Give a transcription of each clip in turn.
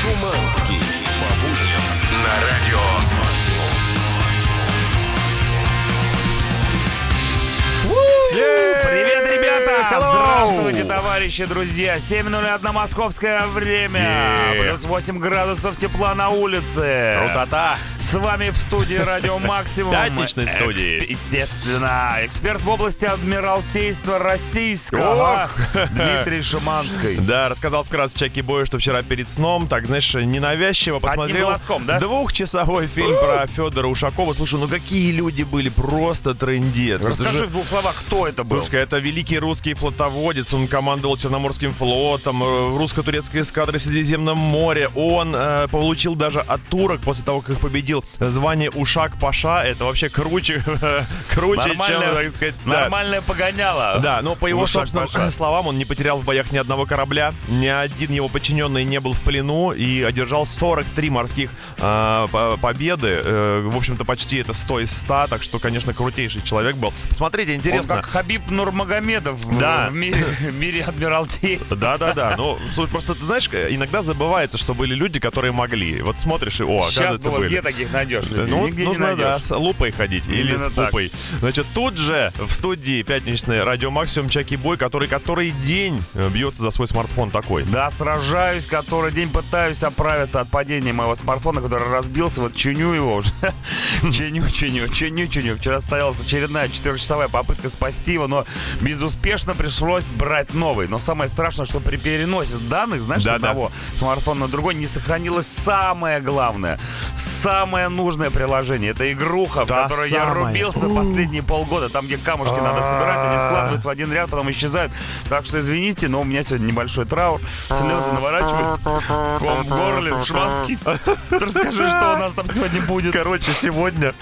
Шуманский. По будням на радио. Привет, ребята! Hello! Здравствуйте, товарищи, друзья! 7.01 московское время. Yeah. Плюс 8 градусов тепла на улице. Крутота! С вами в студии Радио Максимум. Пятничной студии. Эксп- естественно, эксперт в области Адмиралтейства Российского Ох. Дмитрий Шиманский. Да, рассказал вкратце Чаки Бою, что вчера перед сном, так, знаешь, ненавязчиво посмотрел глазком, да? двухчасовой фильм про Федора Ушакова. Слушай, ну какие люди были, просто трендец. Расскажи же- в двух словах, кто это был. Слушай, это великий русский флотоводец, он командовал Черноморским флотом, э, русско-турецкой эскадре в Средиземном море. Он э, получил даже от турок, после того, как их победил, звание Ушак-Паша. Это вообще круче, круче, чем, Нормальное, так сказать, да. нормальное погоняло. Да, но по его Ушак собственным Паша. словам, он не потерял в боях ни одного корабля, ни один его подчиненный не был в плену и одержал 43 морских э, по- победы. Э, в общем-то, почти это 100 из 100, так что, конечно, крутейший человек был. Посмотрите, Он интересно. как Хабиб Нурмагомедов в- Да. в мире, в мире Адмиралтейства. Да-да-да, ну, просто, ты знаешь, иногда забывается, что были люди, которые могли. Вот смотришь и, о, Сейчас оказывается, было, были. где таких найдешь? Да, Ну, Нигде нужно, не да, найдешь. с лупой ходить или Именно с так. пупой. Значит, тут же в студии пятничной радио Максимум Чаки Бой, который который день э, бьется за свой смартфон такой. Да, сражаюсь, который день пытаюсь оправиться от падения моего смартфона, который разбился, вот чиню его уже. чиню, чиню, чиню, чиню. Вчера состоялась очередная четырехчасовая попытка спасти его, но безуспешно пришлось брать новый. Но самое страшное, что при переносе данных, знаешь, с одного смартфона на другой не сохранилось самое главное, самое нужное приложение. Это игруха, в Та которую я рубился последние полгода. Там, где камушки надо собирать, они складываются в один ряд, потом исчезают. Так что извините, но у меня сегодня небольшой траур. Слезы наворачиваются. Ком в горле, шванский. Расскажи, что у нас там сегодня будет. Короче, сегодня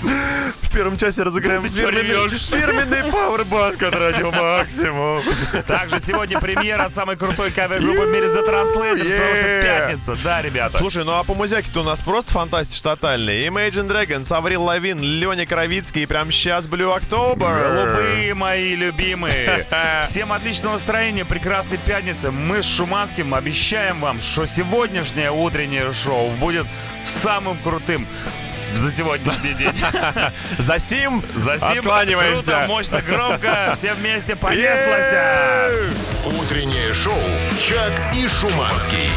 в первом часе разыграем фирменный, пауэрбанк от Радио Максимум. Также сегодня премьера от самой крутой кавер-группы в мире The Translators, потому что пятница. Да, ребята. Слушай, ну а по музяке-то у нас просто фантастич тотальный. Imagine Dragons, Аврил Лавин, Леня Кровицкий и прямо сейчас Blue October. Голубые мои любимые. Всем отличного настроения, прекрасной пятницы. Мы с Шуманским обещаем вам, что сегодняшнее утреннее шоу будет самым крутым за сегодняшний день. За сим, За сим откланиваемся. круто, мощно, громко, все вместе понеслось. Утреннее шоу «Чак и Шуманский».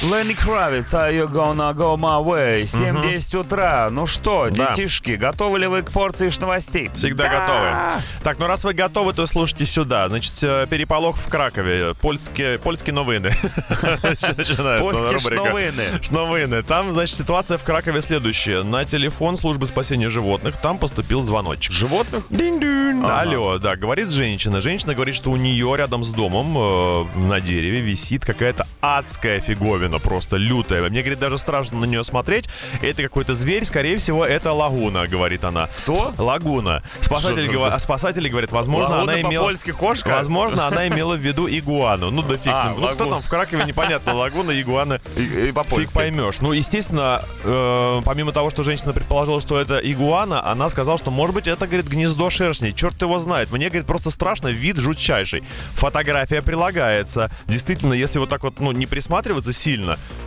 Ленни Кравиц, are you gonna go my way? 7.10 утра. Ну что, Да. детишки, готовы ли вы к порции новостей? Всегда готовы. Так, ну раз вы готовы, то слушайте сюда. Значит, э, переполох в Кракове. Польские, польские новины. Польские рубрика. шновыны. Шновыны. Там, значит, ситуация в Кракове следующая. На телефон службы спасения животных там поступил звоночек. Животных? Динь-динь. Ага. Алло, да, говорит женщина. Женщина говорит, что у нее рядом с домом э, на дереве висит какая-то адская фиговина, просто лютая. Мне, говорит, даже страшно на нее смотреть. Это какой-то зверь, скорее всего, это лагуна, говорит она. Кто? Лагуна. Спасатели, гова- за- спасатели говорят, возможно, Лагуна она имела... по-польски кошка? Возможно, она имела в виду игуану. Ну да фиг. А, ну кто лагуна. там в Кракове, непонятно. Лагуна, игуана. И, и Фиг по-польски. поймешь. Ну, естественно, э, помимо того, что женщина предположила, что это игуана, она сказала, что, может быть, это, говорит, гнездо шершней. Черт его знает. Мне, говорит, просто страшно, вид жутчайший. Фотография прилагается. Действительно, если вот так вот, ну, не присматриваться сильно,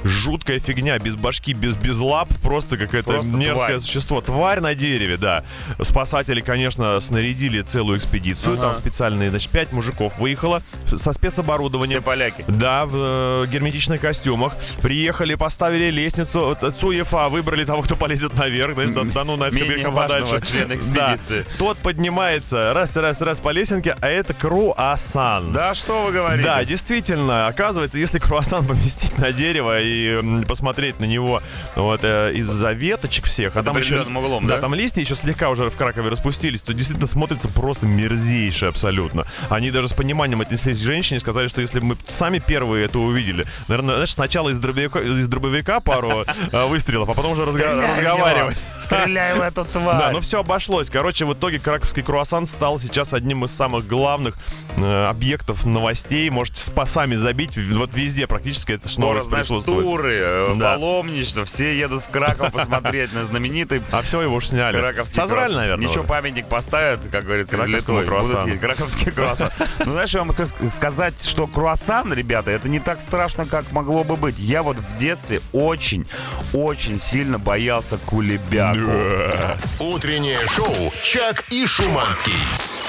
жуткая фигня, без башки, без, без лап, просто какое-то Просто мерзкое тварь. существо. Тварь на дереве, да. Спасатели, конечно, снарядили целую экспедицию. Ага. Там специальные, значит, пять мужиков выехало со спецоборудованием. Все поляки. Да, в э, герметичных костюмах. Приехали, поставили лестницу. Цуефа выбрали того, кто полезет наверх. Знаешь, да, да ну нафиг важного подальше. члена экспедиции. Да. Тот поднимается раз, раз, раз по лесенке, а это круассан. Да что вы говорите? Да, действительно, оказывается, если круассан поместить на дерево и посмотреть на него вот э, из-за веточек всех, а там еще, углом, да? там листья еще слегка уже в Кракове распустились, то действительно смотрится просто мерзейше абсолютно. Они даже с пониманием отнеслись к женщине и сказали, что если бы мы сами первые это увидели, наверное, знаешь, сначала из дробовика, из дробовика пару э, выстрелов, а потом уже разговаривать. Стреляй в эту тварь. Да, ну все обошлось. Короче, в итоге краковский круассан стал сейчас одним из самых главных э, объектов новостей. Можете сами забить. Вот везде практически это Скоро, туры, э, Да. паломничество, все едут в Краков посмотреть на знаменитый А все его уж сняли. Краковский круассан. наверное. Ничего, памятник поставят, как говорится, Краковскому. Будут круассану. краковский круассан. Ну, знаешь, я вам сказать, что круассан, ребята, это не так страшно, как могло бы быть. Я вот в детстве очень, очень сильно боялся кулебяку. Утреннее шоу «Чак и Шуманский».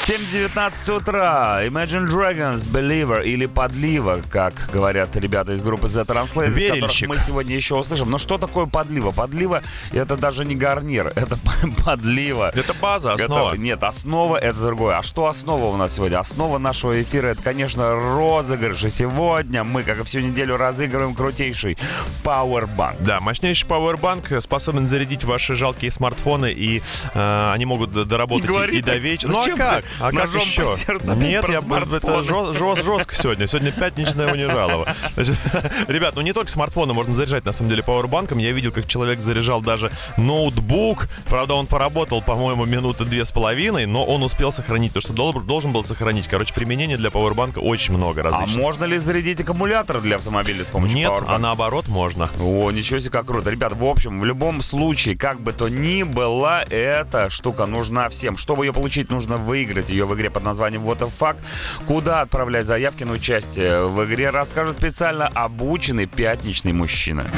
7.19 утра. Imagine Dragons, Believer или Подлива, как говорят ребята из группы The Translate, которых Верильщик. мы сегодня еще услышим. Но что такое подлива? Подлива — это даже не гарнир, это подлива. Это база, Это- основа. нет, основа это другое. А что основа у нас сегодня? Основа нашего эфира это, конечно, розыгрыш. И сегодня мы, как и всю неделю, разыгрываем крутейший Powerbank. Да, мощнейший пауэрбанк способен зарядить ваши жалкие смартфоны, и э, они могут доработать и, говори и до вечера. Ну а как? А как еще? Нет, я это жестко сегодня. Сегодня пятничное унижалово. Ребят, ну не только смартфоны можно заряжать, на самом деле, пауэрбанком. Я видел, как человек заряжал даже ноутбук. Правда, он поработал, по-моему, минуты две с половиной, но он успел сохранить то, что дол- должен был сохранить. Короче, применений для пауэрбанка очень много А различных. можно ли зарядить аккумулятор для автомобиля с помощью Нет, Powerbank? а наоборот можно. О, ничего себе, как круто. Ребят, в общем, в любом случае, как бы то ни было, эта штука нужна всем. Чтобы ее получить, нужно выиграть ее в игре под названием Вот a Fact. Куда отправлять заявки на участие в игре, расскажет специально обученный пятничный мужчина.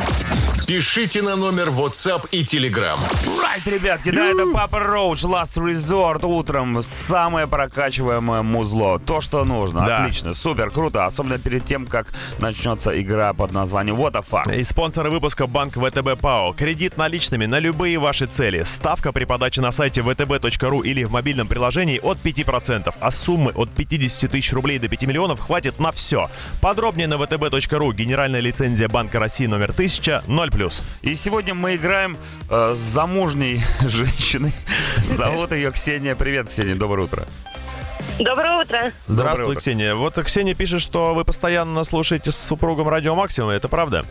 Пишите на номер WhatsApp и Telegram. Right, ребятки, да, это Папа Роуч, Last Resort, утром самое прокачиваемое музло. То, что нужно. Да. Отлично, супер, круто. Особенно перед тем, как начнется игра под названием What a Fact. И спонсоры выпуска Банк ВТБ ПАО. Кредит наличными на любые ваши цели. Ставка при подаче на сайте vtb.ru или в мобильном приложении от 5%, а суммы от 50 тысяч рублей до 5 миллионов хватит на все. Подробнее на vtb.ru. Генеральная лицензия Банка России номер 1000 0+. И сегодня мы играем э, с замужней женщиной. Зовут ее Ксения. Привет, Ксения, доброе утро. Доброе утро. Здравствуй, утро. Ксения. Вот Ксения пишет, что вы постоянно слушаете с супругом Радио Максимум. Это правда?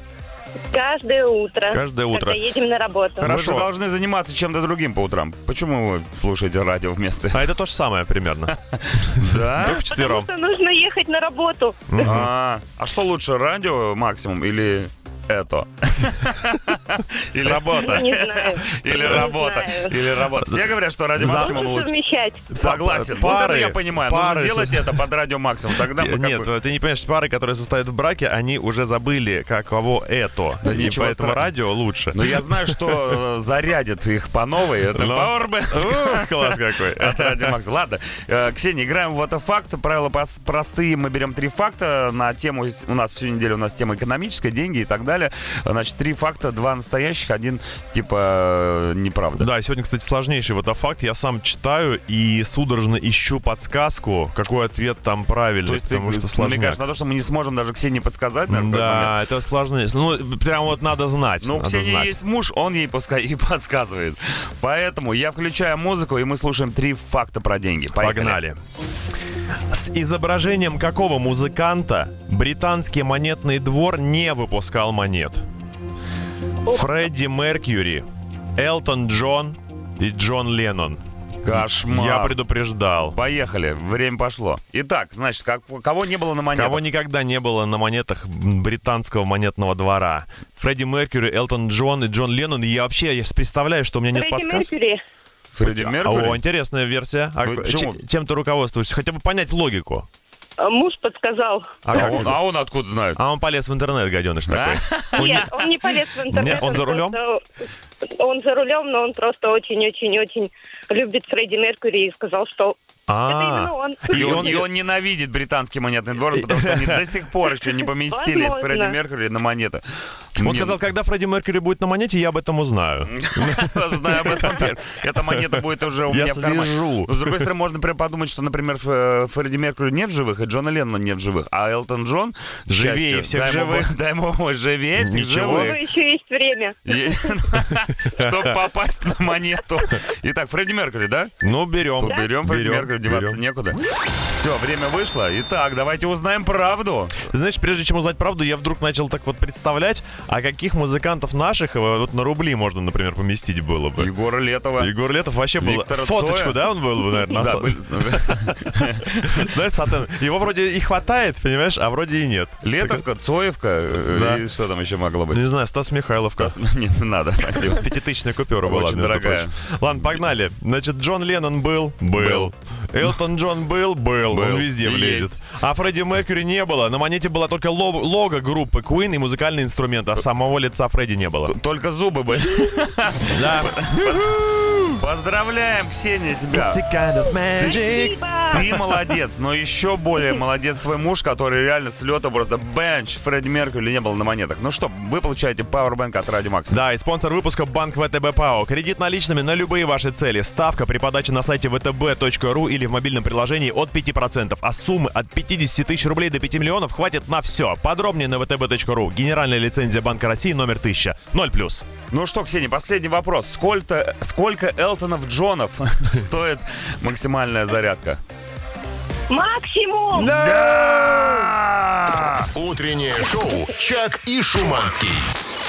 Каждое утро. Каждое утро. Когда едем на работу. Хорошо. Вы же должны заниматься чем-то другим по утрам. Почему вы слушаете радио вместо А это то же самое примерно. Да? Только вчетвером. Потому что нужно ехать на работу. А, а что лучше, радио максимум или это? Или Работа. Или работа. Или работа. Все говорят, что радио За- максимум Нужно лучше. совмещать. Согласен. Пары, я понимаю. пары Нужно делать это под радио максимум. Тогда Нет, бы- ты не понимаешь, пары, которые состоят в браке, они уже забыли, каково это. И ничего поэтому радио лучше. Но я знаю, что э, зарядит их по новой. Это Powerbank. Ух, класс какой. От Радио Макс. Ладно, э, Ксения, играем в это факт. Правила простые. Мы берем три факта на тему. У нас всю неделю у нас тема экономическая, деньги и так далее. Значит, три факта, два настоящих, один типа неправда. Да, сегодня, кстати, сложнейший вот факт. Я сам читаю и судорожно ищу подсказку, какой ответ там правильный, То есть ты потому что намекаешь сложнее. на то, что мы не сможем даже Ксении подсказать, наверное? Да, это сложнее. Ну, прям вот надо знать. Ну, у Ксении знать. есть муж, он ей пускай и подсказывает. Поэтому я включаю музыку, и мы слушаем три факта про деньги. Поехали. Погнали. С изображением какого музыканта британский монетный двор не выпускал монет? Фредди Меркьюри, Элтон Джон и Джон Леннон. Кошмар. Я предупреждал. Поехали, время пошло. Итак, значит, как, кого не было на монетах? Кого никогда не было на монетах британского монетного двора? Фредди Меркьюри, Элтон Джон и Джон Леннон. И я вообще я представляю, что у меня нет Фредди подсказки. Меркьюри. Фредди Меркьюри? О, интересная версия. А Вы к- почему? ч- чем ты руководствуешься? Хотя бы понять логику. А, Муж подсказал. А, А он, а он откуда знает? А он полез в интернет, гаденыш такой. Нет, он не полез в интернет. Нет, он за рулем? Он за рулем, но он просто очень-очень-очень любит Фредди Меркьюри и сказал, что это А, именно он. И И он, и он ненавидит британский монетный двор, потому что они до сих пор еще не поместили Возможно. Фредди Меркьюри на монеты. он Мне- сказал, когда Фредди Меркьюри будет на монете, я об этом узнаю. Знаю об этом. Эта монета будет уже у меня в кармане. слежу. Но, с другой стороны, можно прям подумать, что, например, Фредди Меркьюри нет живых, и Джона Леннона нет живых. А Элтон Джон Живее всех живых. Дай ему живее всех живых. еще есть время. Чтобы попасть на монету. Итак, Фредди Меркьюри, да? Ну, берем. Берем Фредди Меркьюри, деваться некуда. Все, время вышло. Итак, давайте узнаем правду. Знаешь, прежде чем узнать правду, я вдруг начал так вот представлять, а каких музыкантов наших э, вот на рубли можно, например, поместить было бы. Егора Летова. Егор Летов вообще был... Фоточку, Цоя. да, он был бы, наверное, на Да, Знаешь, Сатан, его вроде и хватает, понимаешь, а вроде и нет. Летовка, Цоевка э, Да. и что там еще могло быть? Не знаю, Стас Михайловка. Не надо, спасибо. Пятитысячная купюра была, Очень дорогая. Ладно, погнали. Значит, Джон Леннон был? Был. Элтон Джон был? Был. Он везде влезет. А Фредди Меркьюри не было. На монете была только ло- лого группы Queen и музыкальный инструмент, а самого лица Фредди не было. Только зубы были. Да. Поздравляем, Ксения, тебя. kind of magic. Ты молодец, но еще более молодец твой муж, который реально с лета просто бенч Фредди Меркьюри не было на монетах. Ну что, вы получаете Powerbank от Радио Макс. Да, и спонсор выпуска Банк ВТБ ПАО. Кредит наличными на любые ваши цели. Ставка при подаче на сайте vtb.ru или в мобильном приложении от 5%. А суммы от 50 тысяч рублей до 5 миллионов хватит на все. Подробнее на vtb.ru. Генеральная лицензия Банка России номер 1000. 0+. Ну что, Ксения, последний вопрос. Сколько, сколько Элтонов Джонов стоит максимальная зарядка? Максимум! Да! Утреннее шоу «Чак и Шуманский».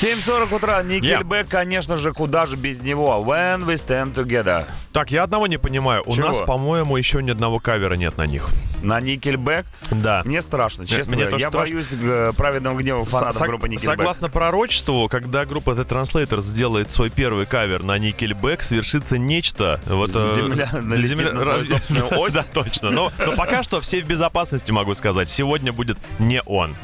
7.40 утра. Никельбэк, конечно же, куда же без него. When we stand together. Так, я одного не понимаю. У Чего? нас, по-моему, еще ни одного кавера нет на них. На Никельбэк Да. мне страшно, честно мне Я страшно. боюсь э, праведного гнева фанатов Сог- группы Никельбэк. Согласно пророчеству, когда группа The Translators сделает свой первый кавер на Nickelback, свершится нечто. Вот, э, Земля налетит на свою собственную ось. Да, точно. Но, но пока что все в безопасности, могу сказать. Сегодня будет не он.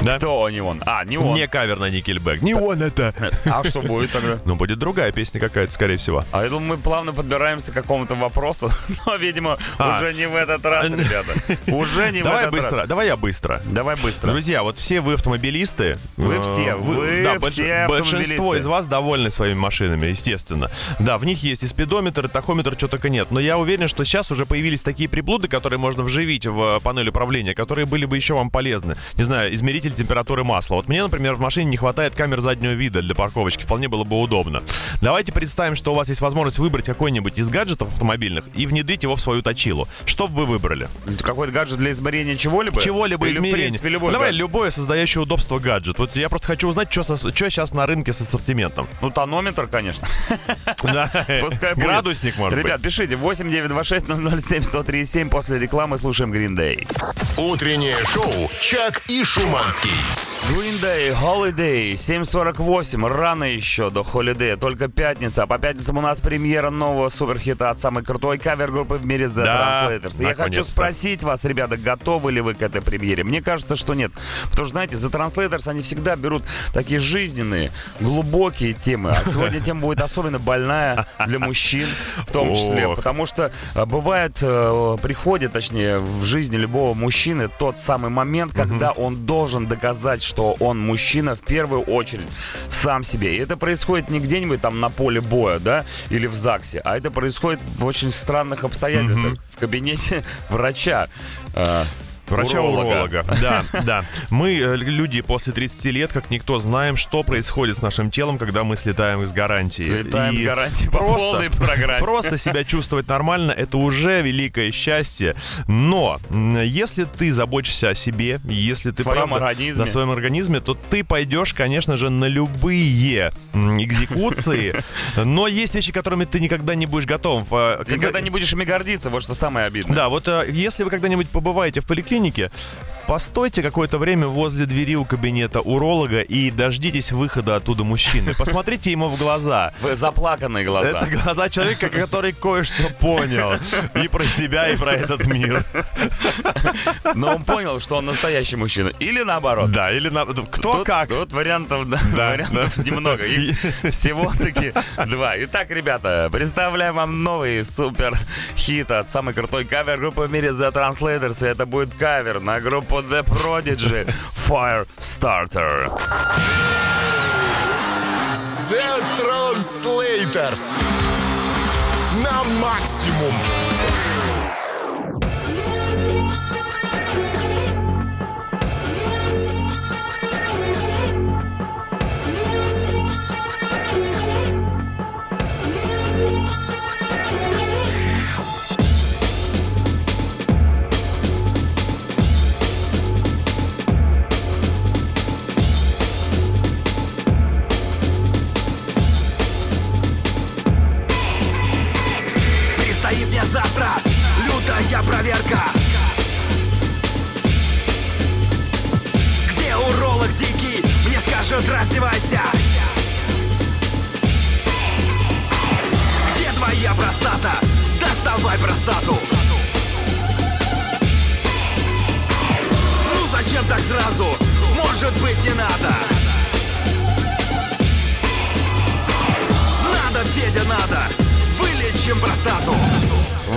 Да? Кто не он? А, не он. Не кавер на Nickelback. Не он это. А что будет тогда? Ну, будет другая песня какая-то, скорее всего. А я думаю, мы плавно подбираемся к какому-то вопросу, но, видимо, А. уже не в этот раз, ребята. Уже не в Давай этот быстро, раз. давай я быстро. Давай быстро. Друзья, вот все вы автомобилисты. Вы э, все, вы да, все больш- Большинство из вас довольны своими машинами, естественно. Да, в них есть и спидометр, и тахометр, что только нет. Но я уверен, что сейчас уже появились такие приблуды, которые можно вживить в э, панель управления, которые были бы еще вам полезны. Не знаю, измеритель температуры масла. Вот мне, например, в машине не хватает камер заднего вида для парковочки. Вполне было бы удобно. Давайте представим, что у вас есть возможность выбрать какой-нибудь из гаджетов автомобильных и внедрить его в свою точилу. Что бы вы выбрали? Какой-то гаджет для измерения чего-либо? Чего-либо Или, в измерения. принципе, любой Давай гаджет? любое создающее удобство гаджет. Вот я просто хочу узнать, что, сейчас на рынке с ассортиментом. Ну, тонометр, конечно. Да. Пускай будет. Градусник, может Ребят, пишите 8926 007 137 после рекламы слушаем Green Day. Утреннее шоу «Чак и Шуманский». Green Day, Holiday, 7.48, рано еще до Holiday, только пятница. А по пятницам у нас премьера нового суперхита от самой крутой кавер-группы в мире The Да, Translators. Я хочу спросить вас, ребята, готовы ли вы к этой премьере? Мне кажется, что нет. Потому что, знаете, The Translators, они всегда берут такие жизненные, глубокие темы. А сегодня тема будет особенно больная для мужчин в том числе. Потому что э, бывает, э, приходит, точнее, в жизни любого мужчины тот самый момент, когда он должен доказать, что он мужчина в первую очередь сам себе. И это происходит не где-нибудь там на поле боя, да, или в ЗАГСе, а это происходит в очень странных обстоятельствах. В кабинете врача. Врача-уролога. Да, да. Мы, э, люди после 30 лет, как никто, знаем, что происходит с нашим телом, когда мы слетаем из гарантии. Слетаем И с гарантией по полной программе. Просто себя чувствовать нормально, это уже великое счастье. Но если ты заботишься о себе, если ты Своем правда организме. на своем организме, то ты пойдешь, конечно же, на любые экзекуции. Но есть вещи, которыми ты никогда не будешь готов. А, никогда не будешь ими гордиться, вот что самое обидное. да, вот э, если вы когда-нибудь побываете в поликлинике, священники постойте какое-то время возле двери у кабинета уролога и дождитесь выхода оттуда мужчины. Посмотрите ему в глаза. Вы заплаканные глаза. Это глаза человека, который кое-что понял. И про себя, и про этот мир. Но он понял, что он настоящий мужчина. Или наоборот. Да, или на... кто Тут, как. Тут вариантов, да, Да, вариантов да. немного. Их всего-таки два. Итак, ребята, представляем вам новый супер хит от самой крутой кавер-группы в мире The Translators. И это будет кавер на группу The Prodigy Firestarter. The Translators. На максимум. проверка. Где уролог дикий, мне скажет раздевайся. Где твоя простата, доставай простату. Ну зачем так сразу, может быть не надо. Надо, Федя, надо. Вылечим простату!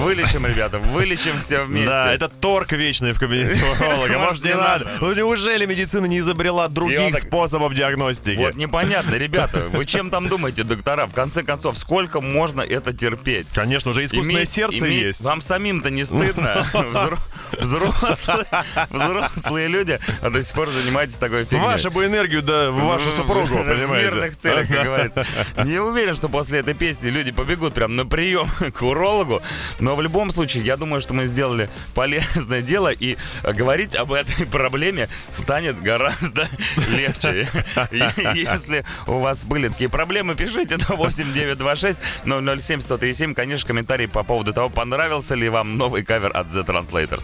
Вылечим, ребята, вылечим все вместе. Да, это торг вечный в кабинете уролога. Может, не надо? Ну неужели медицина не изобрела других способов диагностики? Вот непонятно, ребята, вы чем там думаете, доктора? В конце концов, сколько можно это терпеть? Конечно, уже искусственное сердце есть. Вам самим-то не стыдно? Взро- Взрослые, взрослые люди, а до сих пор занимаетесь такой фигней. Вашу бы энергию, да, в вашу В- супругу, В понимаете? мирных целях, как говорится. Не уверен, что после этой песни люди побегут прям на прием к урологу. Но в любом случае, я думаю, что мы сделали полезное дело, и говорить об этой проблеме станет гораздо легче. Если у вас были такие проблемы, пишите на 8926 007 1037. Конечно, комментарий по поводу того, понравился ли вам новый кавер от The Translators.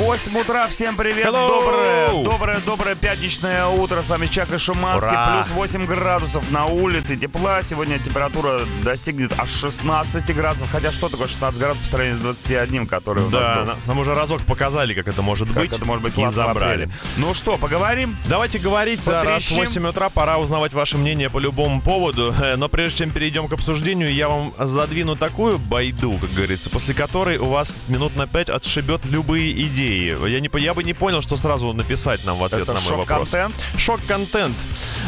8 утра, всем привет, Hello! доброе, доброе, доброе пятничное утро, с вами Чак и Шуманский, Ура! плюс 8 градусов на улице, тепла, сегодня температура достигнет аж 16 градусов, хотя что такое 16 градусов по сравнению с 21, который у нас Да, был? на- нам уже разок показали, как это может Как быть. это может быть и классно в забрали. апреле. Ну что, поговорим? Давайте говорить, да, раз Потрещим. 8 утра, пора узнавать ваше мнение по любому поводу. Э, Но прежде чем перейдем к обсуждению, я вам задвину такую байду, как говорится, после которой у вас минут на 5 отшибет любые идеи. Я, не, я бы не понял, что сразу написать нам в ответ Это на мой вопрос. шок-контент? Шок-контент.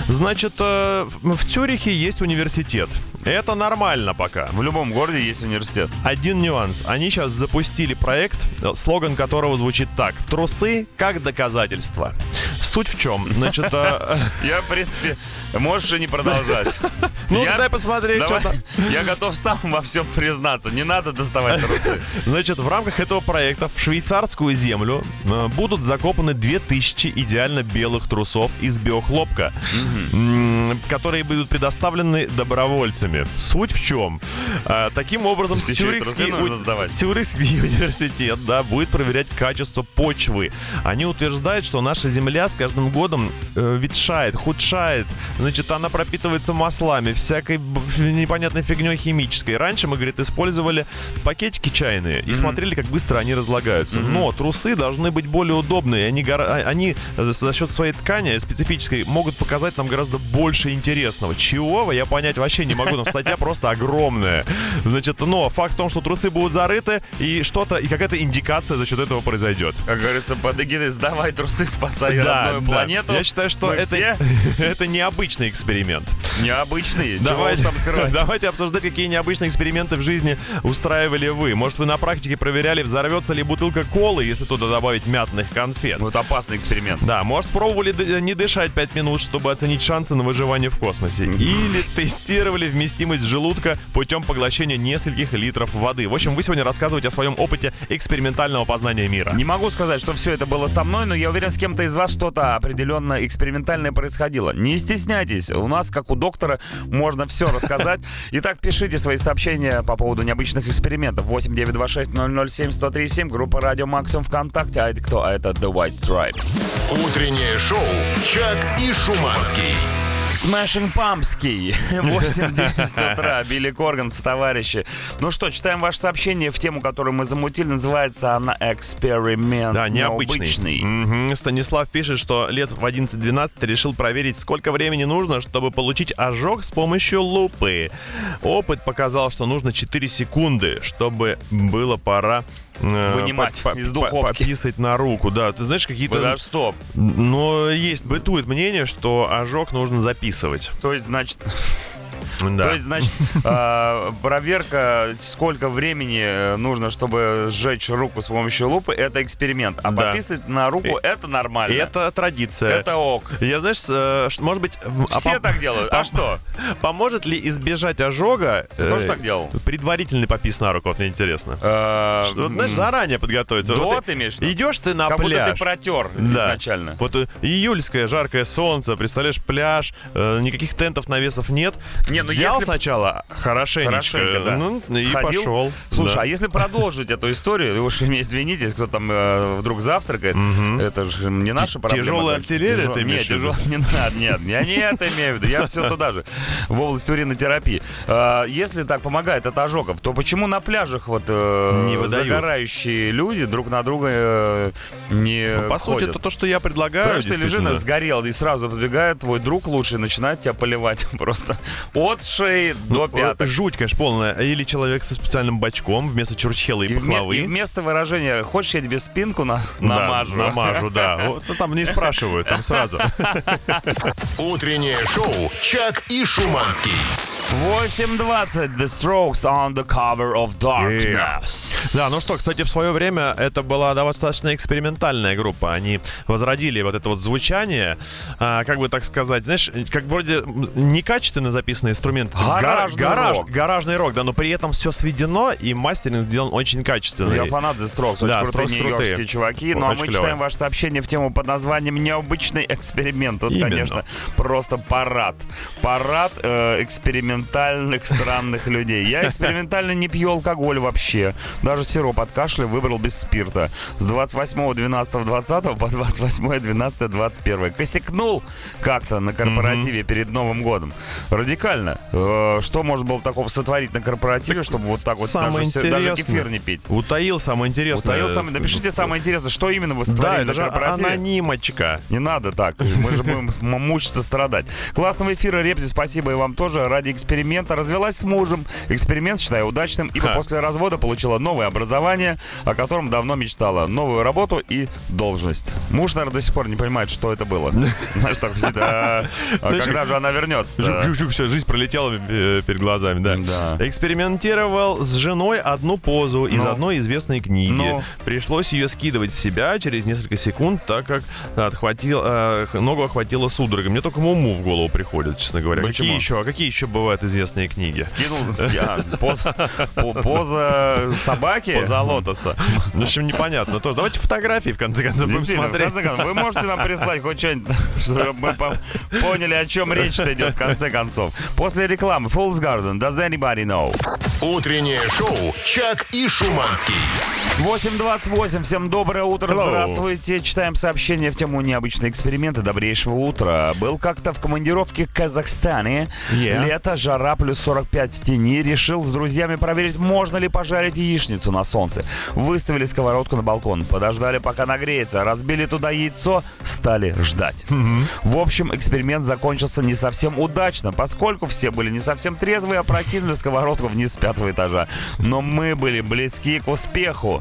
Значит, э, в Цюрихе есть университет. Это нормально пока. В любом городе есть университет. Один нюанс. Они сейчас запустили проект, э, слоган которого звучит так. Трусы как доказательство. Суть в чем? Значит, э, Я, в принципе, можешь и не продолжать. ну дай посмотреть, что там. Я готов сам во всем признаться, не надо доставать трусы. Значит, в рамках этого проекта в швейцарскую землю э, будут закопаны 2000 идеально белых трусов из биохлопка, м, которые будут предоставлены добровольцами. Суть в чем? Э, Таким образом? Цюрихский университет да, будет проверять качество почвы. Они утверждают, что наша земля с каждым годом э, ветшает, худшает. Значит, она пропитывается маслами, всякой непонятной фигней химической. Раньше мы, говорит, использовали пакетики чайные и смотрели, как быстро они разлагаются. Но трусы должны быть более удобные. Они, а- они э, за счет своей ткани специфической могут показать нам гораздо больше интересного. Чего я понять вообще не могу. Там статья просто огромная. Значит, но факт в том, что трусы будут зарыты и что-то, и какая-то индикация за счет этого произойдет. Как говорится, под эгидой «Сдавай трусы, спасай родную планету». Я считаю, что Мы это, все это необычный эксперимент. необычные. Чего Давайте, там скрывать. давайте обсуждать, какие необычные эксперименты в жизни устраивали вы. Может, вы на практике проверяли, взорвется ли бутылка колы, если туда добавить мятных конфет. Ну, это опасный эксперимент. Да, может, пробовали д- не дышать 5 минут, чтобы оценить шансы на выживание в космосе. Или тестировали вместимость желудка путем поглощения нескольких литров воды. В общем, вы сегодня рассказываете о своем опыте экспериментального познания мира. Не могу сказать, что все это было со мной, но я уверен, с кем-то из вас что-то определенно экспериментальное происходило. Не стесняйтесь, у нас, как у доктора, можно все рассказать. Итак, пишите свои сообщения по поводу необычных экспериментов. 8926 007 1037, группа Радио Максимум ВКонтакте. А это кто? А это The White Stripe. Утреннее шоу «Чак и Шуманский». Smashing Pumpski. 8.10 утра. Билли Корган товарищи. Ну что, читаем ваше сообщение в тему, которую мы замутили. Называется она «Эксперимент Да, необычный. Мгм. Станислав пишет, что лет в 11-12 решил проверить, сколько времени нужно, чтобы получить ожог с помощью лупы. Опыт показал, что нужно 4 секунды, чтобы было пора Вынимать по- по- из духовки. Пописать на руку, да. Ты знаешь, какие-то... Подожди, стоп. Но есть, бытует мнение, что ожог нужно записывать. То есть, значит, Да. то есть, значит, а, проверка, сколько времени э, нужно, чтобы сжечь руку с помощью лупы, это эксперимент. А Да. пописать на руку, это нормально. И это традиция. Это ок. Я, знаешь, э, может быть... а Все пом- так делают. А что? Поможет ли избежать ожога? Кто ж э, так делал? Предварительный попис на руку, вот мне интересно. Вот, знаешь, заранее подготовиться. Вот ты имеешь? Идешь ты на Как будто пляж. ты протер Да. изначально. Вот июльское жаркое солнце, представляешь, пляж, никаких тентов, навесов нет. Не, ну Взял если- сначала хорошенечко, Хорошенько, да. ну, и Сходил. пошел. Слушай, Да. а если продолжить эту историю, уж меня извините, если кто там э, вдруг завтракает, это же не наша проблема. тяжелая артиллерия тяжел- ты имеешь Нет, в виду? тяжел- не надо, нет, я не это имею в виду, я все туда же, в область уринотерапии. А, Если так помогает от ожогов, то почему на пляжах вот э, Не выдают. загорающие люди друг на друга э, не Ну, По сути, это то, что я предлагаю. Ты лежишь, сгорел, и сразу подбегает твой друг лучший, начинает тебя поливать просто от шеи до Ну, пяток. Жуть, конечно, полная. Или человек со специальным бачком вместо чурчхела и И, пахлавы. и вместо выражения «хочешь, я тебе спинку на- Да, намажу?» намажу, да. Вот ну, там не спрашивают, там сразу. Утреннее шоу «Чак и Шуманский». 8.20 The Strokes on the cover of darkness. Да, ну что, кстати, в свое время это была достаточно экспериментальная группа. Они возродили вот это вот звучание, а, как бы так сказать, знаешь, как вроде некачественно записанный инструмент. Гаражный гараж, рок. гаражный рок, да, но при этом все сведено, и мастеринг сделан очень качественно. Я фанат The Strokes, очень Да, крутые нью-йоркские чуваки. Ну а мы клевые. читаем ваше сообщение в тему под названием «Необычный эксперимент». Тут, Именно. конечно, просто парад. Парад э, экспериментальных странных людей. Я экспериментально не пью алкоголь вообще. Даже сироп от кашля выбрал без спирта. С 28 12 20 по 28 12 21 Косякнул как-то на корпоративе перед Новым годом. Радикально. Э, что можно было такого сотворить на корпоративе, чтобы вот так вот даже, даже кефир не пить? Утаил самое интересное. Утаил самое- Напишите самое интересное, что именно вы Да, сотворили это на же корпоративе. анонимочка. Не надо так, мы же будем мучиться, страдать. Классного эфира, Репзи, спасибо и вам тоже. Ради эксперимента развелась с мужем. Эксперимент считаю удачным, ибо Ха. после развода получила новое образование, о котором давно мечтала. Новую работу и должность. Муж, наверное, до сих пор не понимает, что это было. Знаешь, так сидит, а а когда же она вернется? Жук-жук-жук, все, жизнь пролетела э, перед глазами, да. Экспериментировал с женой одну позу из Ну. одной известной книги. Ну. Пришлось ее скидывать с себя через несколько секунд, так как отхватил, э, ногу охватила судорога. Мне только уму в голову приходит, честно говоря. Какие еще, а какие еще бывают известные книги? Кинул а, поза, по- поза собаки. Поза лотоса. В общем, непонятно. Тоже давайте фотографии, в конце концов, будем Действительно, в смотреть. конце концов, вы можете нам прислать хоть что-нибудь, чтобы мы по- поняли, о чем речь-то идет в конце концов. После рекламы Fool's Garden, Does anybody know? Утреннее шоу «Чак и Шуманский». 8.28, всем доброе утро, Hello. здравствуйте. Читаем сообщение в тему необычные эксперименты. Добрейшего утра. Был как-то в командировке в Казахстане. Yeah. Лето, жара, плюс 45 в тени. Решил с друзьями проверить, можно ли пожарить яичницу на солнце. Выставили сковородку на балкон, подождали, пока нагреется, разбили туда яйцо, стали ждать. В общем, эксперимент закончился не совсем удачно, поскольку все были не совсем трезвые, а прокинули сковородку вниз с пятого этажа. Но мы были близки к успеху.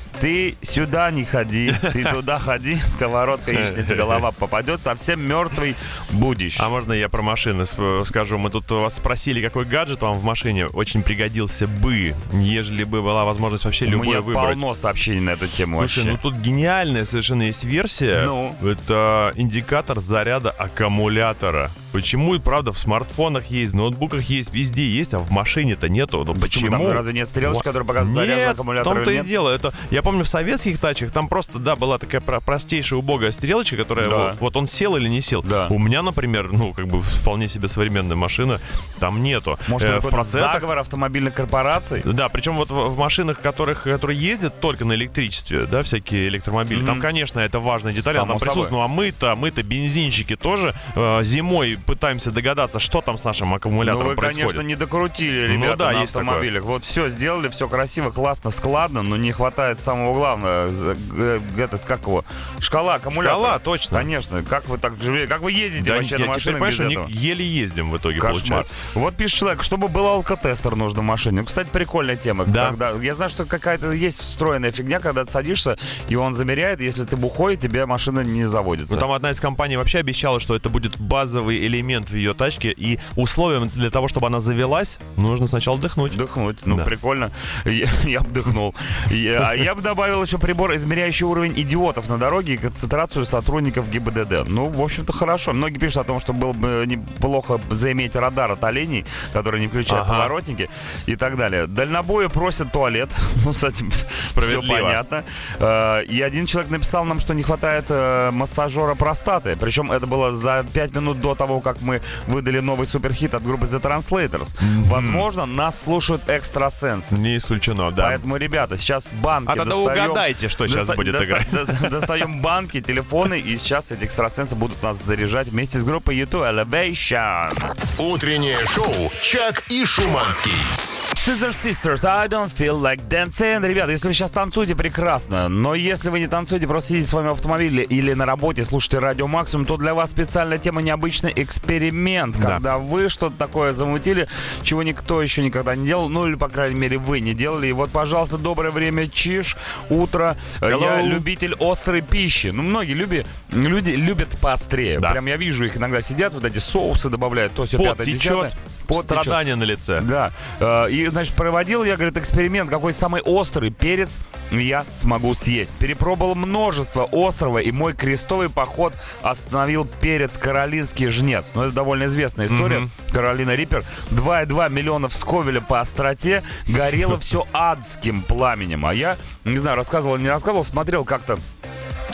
Ты сюда не ходи, ты туда ходи, сковородка, яичница, голова попадет, совсем мертвый будешь. А можно я про машины скажу? Мы тут вас спросили, какой гаджет вам в машине очень пригодился бы, ежели бы была возможность вообще У меня любой выбрать. полно сообщений на эту тему Слушай, вообще. ну тут гениальная совершенно есть версия. Ну? Это индикатор заряда аккумулятора. Почему и правда в смартфонах есть, в ноутбуках есть, везде есть, а в машине-то нету. Ну Почему? почему? Там разве нет стрелочки, которая показывает заряд Нет, аккумулятора в том-то и нет? дело. Это, я помню, в советских тачках там просто, да, была такая про- простейшая убогая стрелочка, которая Да. вот, вот он сел или не сел. Да. У меня, например, ну, как бы вполне себе современная машина, там нету. Может, Э, в процентах заговор автомобильных корпораций? да, причем вот в, в машинах, которых, которые ездят только на электричестве, да, всякие электромобили, там, конечно, это важная деталь, она Само там присутствует. Ну а мы-то, мы-то бензинщики тоже э, зимой пытаемся догадаться, что там с нашим Ну, аккумулятором вы, происходит. конечно, не докрутили, Ну ребята, да, на автомобилях. Вот все сделали, все красиво, классно, складно, но не хватает самого главного. Этот, как его? Шкала аккумулятора. Шкала, точно. Конечно. Как вы так живете? Как вы ездите Да, вообще я на понимаю, без этого? еле ездим в итоге, Кошмар. получается. Вот пишет человек, чтобы был алкотестер нужно в машине. Ну, Кстати, прикольная тема. Да. Когда- я знаю, что какая-то есть встроенная фигня, когда ты садишься, и он замеряет, если ты бухой, тебе машина не заводится. Ну, там одна из компаний вообще обещала, что это будет базовый элемент в ее тачке, и условием для того, чтобы она завелась, нужно сначала дыхнуть. Вдохнуть. Ну, Да. прикольно. Я, я бы дыхнул. Я, а я бы бы добавил еще прибор, измеряющий уровень идиотов на дороге и концентрацию сотрудников ГИБДД. Ну, в общем-то, хорошо. Многие пишут о том, что было бы неплохо заиметь радар от оленей, который не включает Ага. поворотники и так далее. Дальнобои просят туалет. Ну, с этим все понятно. Э, И один человек написал нам, что не хватает э, массажера простаты. Причем это было за 5 минут до того, как мы выдали новый суперхит от группы The Translators. Возможно, нас слушают экстрасенсы. Не исключено, да. Поэтому, ребята, сейчас банки А тогда достаем. угадайте, что сейчас Доста- будет доста- играть. доста- Достаем банки, телефоны, и сейчас эти экстрасенсы будут нас заряжать вместе с группой YouTube Elevation. Утреннее шоу «Чак и Шуманский». Scissor Sisters, I don't feel like dancing. Ребята, если вы сейчас танцуете, прекрасно. Но если вы не танцуете, просто сидите с вами в автомобиле или на работе, слушаете радио Максимум, то для вас специальная тема необычный эксперимент. Да. Когда вы что-то такое замутили, чего никто еще никогда не делал, ну или, по крайней мере, вы не делали. И вот, пожалуйста, доброе время, чиш, утро. Э, Я Hello. любитель острой пищи. Ну, многие люби, люди любят поострее. Да. Прям я вижу их иногда сидят, вот эти соусы добавляют, то все Пот пятое, течет, десятое. Течет. страдания на лице. Да. Э, И, значит, проводил я, говорит, эксперимент, какой самый острый перец я смогу съесть. Перепробовал множество острого, и мой крестовый поход остановил перец каролинский жнец. Ну, это довольно известная история. Каролина Риппер. 2,2 миллионов сковеля по остроте. Горело все адским пламенем. А я, не знаю, рассказывал или не рассказывал, смотрел как-то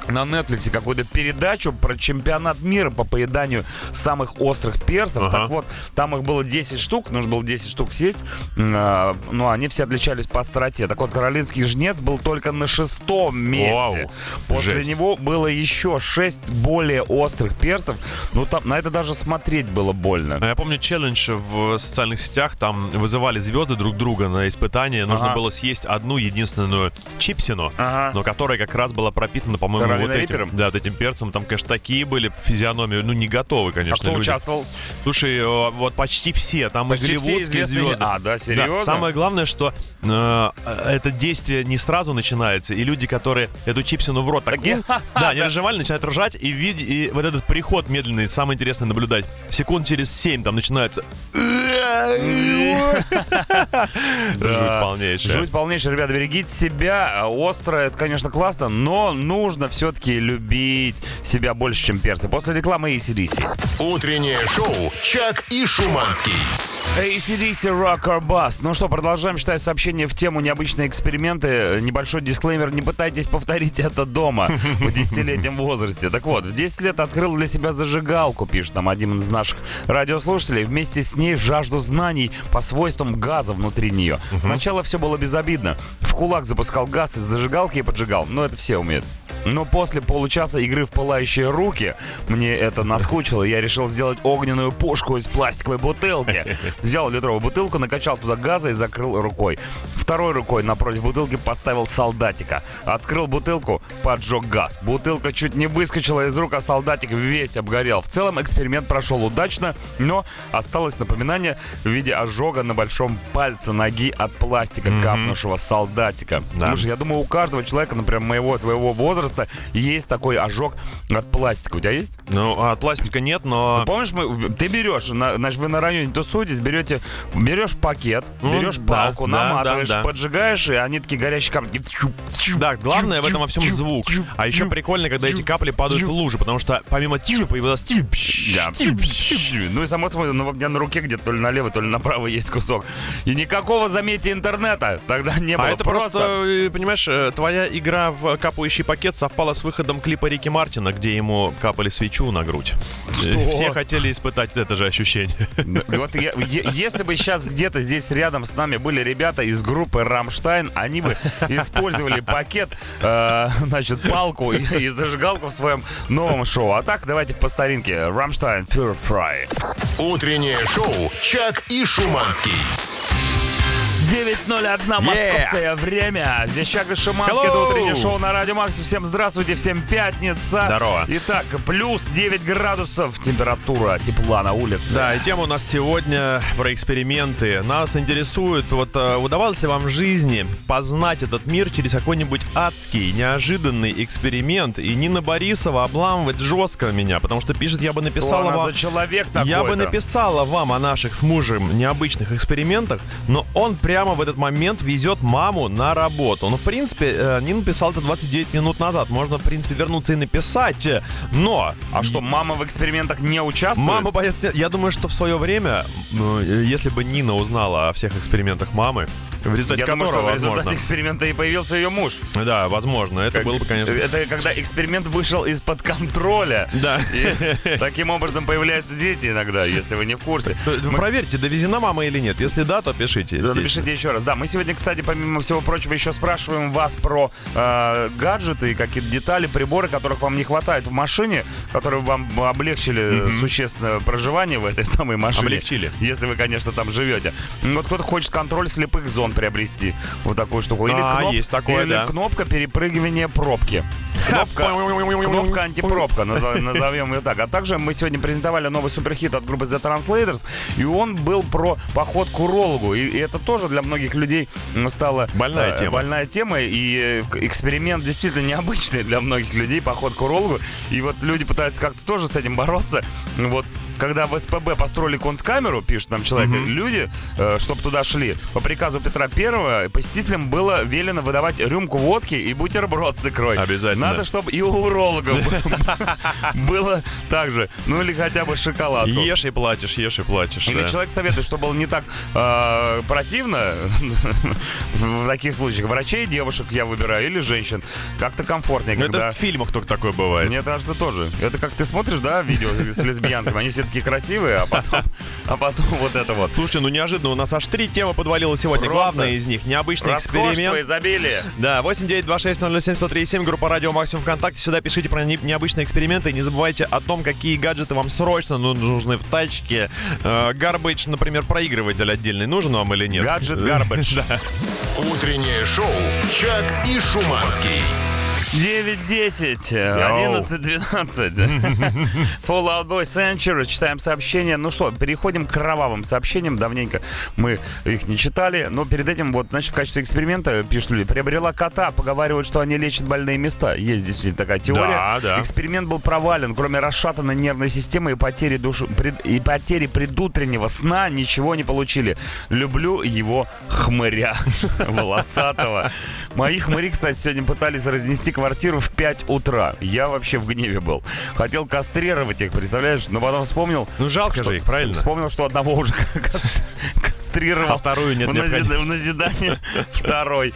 на Netflix какую-то передачу про чемпионат мира по поеданию самых острых перцев. Ага. Так вот, там их было 10 штук, нужно было 10 штук съесть. М, а, Ну, они все отличались по остроте. Так вот, королинский жнец был только на шестом месте. Вау. После Жесть. него было еще 6 более острых перцев. Ну, там на это даже смотреть было больно. А Я помню челлендж в социальных сетях, там вызывали звезды друг друга на испытание. Нужно Ага. было съесть одну единственную чипсину, Ага. но которая как раз была пропитана, по-моему, вот этим, да, вот этим перцем. Там, конечно, такие были физиономии, ну, не готовы, конечно, А кто люди. участвовал? Слушай, э, вот почти все, там Почти и все голливудские звезды. А, да, серьезно? самое главное, что э, это действие не сразу начинается, и люди, которые эту чипсину в рот так, Такие, да, не разжевали, начинают ржать, и, вид- и вот этот приход медленный, самое интересное наблюдать. Секунд через 7 там начинается... Жуть полнейшая. Жуть полнейшая, ребята, берегите себя. А, Острое, это, конечно, классно, но нужно все-таки любить себя больше, чем перцы. После рекламы ACDC. Утреннее шоу «Чак и Шуманский». ACDC Rock or Bust. Ну что, продолжаем читать сообщения в тему необычные эксперименты. Небольшой дисклеймер, не пытайтесь повторить это дома в десятилетнем возрасте. Так вот, в 10 лет открыл для себя зажигалку, пишет нам один из наших радиослушателей. Вместе с ней жажду знаний по свойствам газа внутри нее. Сначала все было безобидно. В кулак запускал газ из зажигалки и поджигал. Ну, это все умеют. Но после получаса игры в пылающие руки мне это наскучило. Я решил сделать огненную пушку из пластиковой бутылки. Взял литровую бутылку, накачал туда газа и закрыл рукой. Второй рукой напротив бутылки поставил солдатика. Открыл бутылку, поджег газ. Бутылка чуть не выскочила из рук, а солдатик весь обгорел. В целом эксперимент прошел удачно, но осталось напоминание в виде ожога на большом пальце ноги от пластика, капнувшего солдатика. Да. Что я думаю, у каждого человека, например, моего твоего возраста, есть такой ожог от пластика. У тебя есть? Ну, а от пластика нет, но... Помнишь, мы, ты берешь, на- значит, вы на районе тусуетесь, берете, берешь пакет, Ну, берешь палку, да, наматываешь, да, да. поджигаешь, и они такие горящие камни. Да, главное в этом во всем звук. А еще прикольно, когда эти капли падают в лужи, потому что помимо тью появилась. Да. Ну и само собой, ну, у меня на руке где-то то ли налево, то ли направо есть кусок. И никакого, заметьте, интернета тогда не было. А это просто, э, понимаешь, э, твоя игра в капающий пакет совпала с выходом клипа Рики Мартина, где ему капали свечу на грудь. Э, Все хотели испытать это же ощущение. Вот я- е- если бы сейчас где-то здесь рядом с нами были ребята из группы Рамштайн, они бы использовали пакет, э, значит, палку и, и зажигалку в своем новом шоу. А так, давайте по старинке. Рамштайн, Fry. Утреннее шоу «Чак и Шуманский». 9.01 московское время. Здесь Чак и Шиманский. Это Hello! утреннее шоу на Радио Макс. Всем здравствуйте, всем пятница. Здорово. Итак, плюс 9 градусов температура тепла на улице. Да, и тема у нас сегодня про эксперименты. Нас интересует, вот э, удавалось ли вам в жизни познать этот мир через какой-нибудь адский, неожиданный эксперимент? И Нина Борисова обламывает жестко меня, потому что пишет, я бы написала вам... человек такой Я бы написала вам о наших с мужем необычных экспериментах, но он прям прямо в этот момент везет маму на работу. Ну, в принципе, э, Нина писал это 29 минут назад. Можно, в принципе, вернуться и написать. Но... А что, мама в экспериментах не участвует? Мама боится... Я думаю, что в свое время, ну, э, если бы Нина узнала о всех экспериментах мамы, в результате Я думаю, которого, что в результате возможно... эксперимента и появился ее муж. Да, возможно. Это Как- было бы, конечно... Это когда эксперимент вышел из-под контроля. Да. И таким образом появляются дети иногда, если вы не в курсе. Проверьте, довезена мама или нет. Если да, то пишите. Да, естественно. Напишите еще раз. Да, мы сегодня, кстати, помимо всего прочего, еще спрашиваем вас про э, гаджеты, какие-то детали, приборы, которых вам не хватает в машине, которые вам облегчили существенно проживание в этой самой машине. Облегчили. Если вы, конечно, там живете. Вот кто-то хочет контроль слепых зон приобрести. Вот такую штуку. Или, А, кноп- есть такое, или да. кнопка перепрыгивания пробки. Кнопка, кнопка антипробка, назов- назовем ее так. А также мы сегодня презентовали новый суперхит от группы The Translators, и он был про поход к урологу. И, и это тоже для многих людей м, стало Больная э, тема. Больная тема, и э, эксперимент действительно необычный для многих людей, поход к урологу. И вот люди пытаются как-то тоже с этим бороться. Вот когда в СПБ построили концкамеру, пишет нам человек, люди, чтобы туда шли, по приказу Петра Первого посетителям было велено выдавать рюмку водки и бутерброд с икрой. Обязательно. Надо, чтобы и у урологов было так же. Ну или хотя бы шоколадку. Ешь и плачешь, ешь и плачешь. Или человек советует, чтобы было не так э, в таких случаях. Врачей, девушек я выбираю или женщин. Как-то комфортнее, Ну, когда... Это в фильмах только такое бывает. Мне кажется, тоже. Это как ты смотришь, да, видео с лесбиянками, они все такие красивые, а потом, а потом вот это вот. Слушайте, ну неожиданно у нас аж три темы подвалило сегодня. Просто Главное из них необычный эксперимент. изобилие. Да, 8926-007-1037, группа Радио Максимум ВКонтакте. Сюда пишите про не- необычные эксперименты. Не забывайте о том, какие гаджеты вам срочно ну- нужны в тачке. Э, Garbage, например, проигрыватель отдельный нужен вам или нет? Гаджет Garbage. Утреннее шоу «Чак и Шуманский». 9-10, 11-12. Fallout Boy Century. Читаем сообщения. Ну что, переходим к кровавым сообщениям. Давненько мы их не читали. Но перед этим, вот, значит, в качестве эксперимента, пишут люди, приобрела кота, поговаривают, что они лечат больные места. Есть действительно такая теория. Да, да. Эксперимент был провален. Кроме расшатанной нервной системы и потери души, пред- и потери предутреннего сна, ничего не получили. Люблю его хмыря волосатого. Мои хмыри, кстати, сегодня пытались разнести квартиру в 5 утра. Я вообще в гневе был. Хотел кастрировать их, представляешь? Но потом вспомнил... Ну жалко что- же их, правильно? Вспомнил, что одного уже кас- кастрировал. А вторую нет в, назид- в назидание второй.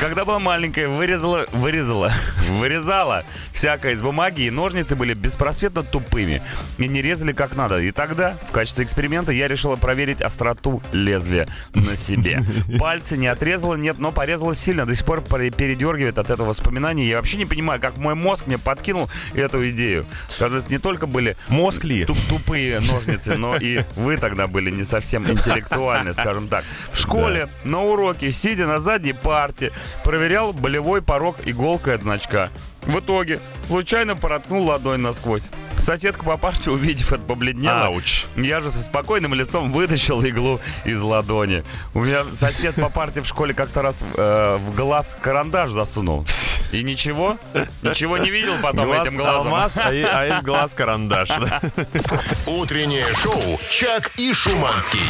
Когда была маленькая, вырезала, вырезала, вырезала всякое из бумаги, и ножницы были беспросветно тупыми и не резали как надо. И тогда, в качестве эксперимента, я решила проверить остроту лезвия на себе. Пальцы не отрезала, нет, но порезала сильно. До сих пор пере- передергивает от этого воспоминания. Я вообще не понимаю, как мой мозг мне подкинул эту идею. Кажется, не только были Мозг ли? туп- тупые ножницы, но и вы тогда были не совсем интеллектуальны, скажем так. В школе на уроке, сидя на задней парте, проверял болевой порог иголкой от значка. В итоге случайно проткнул ладонь насквозь. Соседка по парте, увидев это, побледнела. Ауч. Я же со спокойным лицом вытащил иглу из ладони. У меня сосед по парте в школе как-то раз э, в глаз карандаш засунул. И ничего? Ничего не видел потом Глаз этим глазом. алмаз, а и- а из глаз карандаш. да. Утреннее шоу «Чак и Шуманский».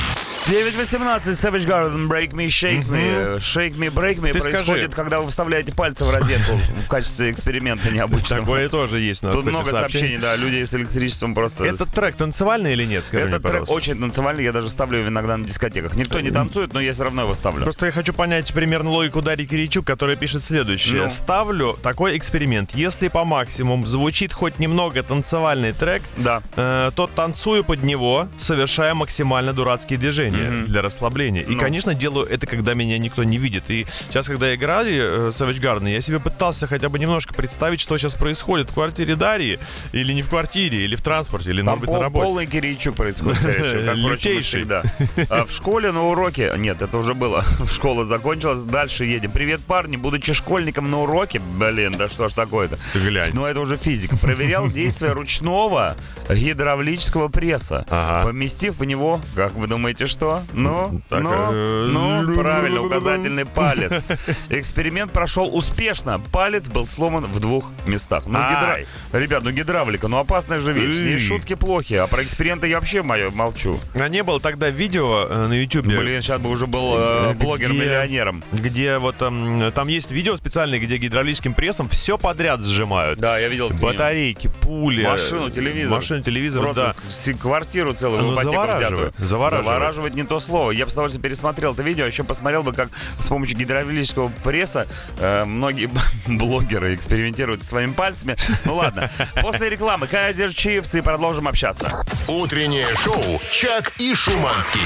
9.18, Savage Garden, Break Me, Shake Me. Shake Me, Break Me Ты происходит, скажи. когда вы вставляете пальцы в розетку в качестве эксперимента необычного. Такое тоже есть у нас. Тут кстати, много сообщений, да, люди с электричеством просто... Этот трек танцевальный или нет? Скажи мне, Этот трек пожалуйста. очень танцевальный, я даже ставлю его иногда на дискотеках. Никто не танцует, но я все равно его ставлю. Просто я хочу понять примерно логику Дарьи Киричук, которая пишет следующее. Ну. Ставлю такой эксперимент. Если по максимуму звучит хоть немного танцевальный трек, Да. э, то танцую под него, совершая максимально дурацкие движения для расслабления. И, Ну. конечно, делаю это, когда меня никто не видит. И сейчас, когда играли э, Savage Garden, я себе пытался хотя бы немножко представить, что сейчас происходит в квартире Дарьи, или не в квартире, или в транспорте, или, Там может быть, на пол- работе. полный Киричук происходит, как, Лютейший. всегда. А в школе на уроке... Нет, это уже было. Школа закончилась, дальше едем. Привет, парни, будучи школьником на уроке... Блин, да что ж такое-то? Глянь. Ну, это уже физика. Проверял действие ручного гидравлического пресса, Ага. поместив в него, как вы думаете, что? Что? Ну, Так, ну, э, ну, правильно, указательный палец. Эксперимент прошел успешно. Палец был сломан в двух местах. Ну, гидра... Ай. Ребят, ну гидравлика, ну опасная же вещь. И шутки плохи, а про эксперименты я вообще мое молчу. А не было тогда видео э, на Ютубе? Блин, сейчас бы уже был э, Где- блогер-миллионером. Где вот там, там есть видео специальные, где гидравлическим прессом все подряд сжимают. Да, я видел. Батарейки, пули. Машину, телевизор. Машину, телевизор, Просто да. квартиру целую Ну, завораживает, взятую. завораживает. Завораживает не то слово. Я бы с удовольствием пересмотрел это видео, еще посмотрел бы, как с помощью гидравлического пресса э, многие блогеры экспериментируют со своими пальцами. Ну ладно. После рекламы Kaiser Chiefs и продолжим общаться. Утреннее шоу «Чак и Шуманский».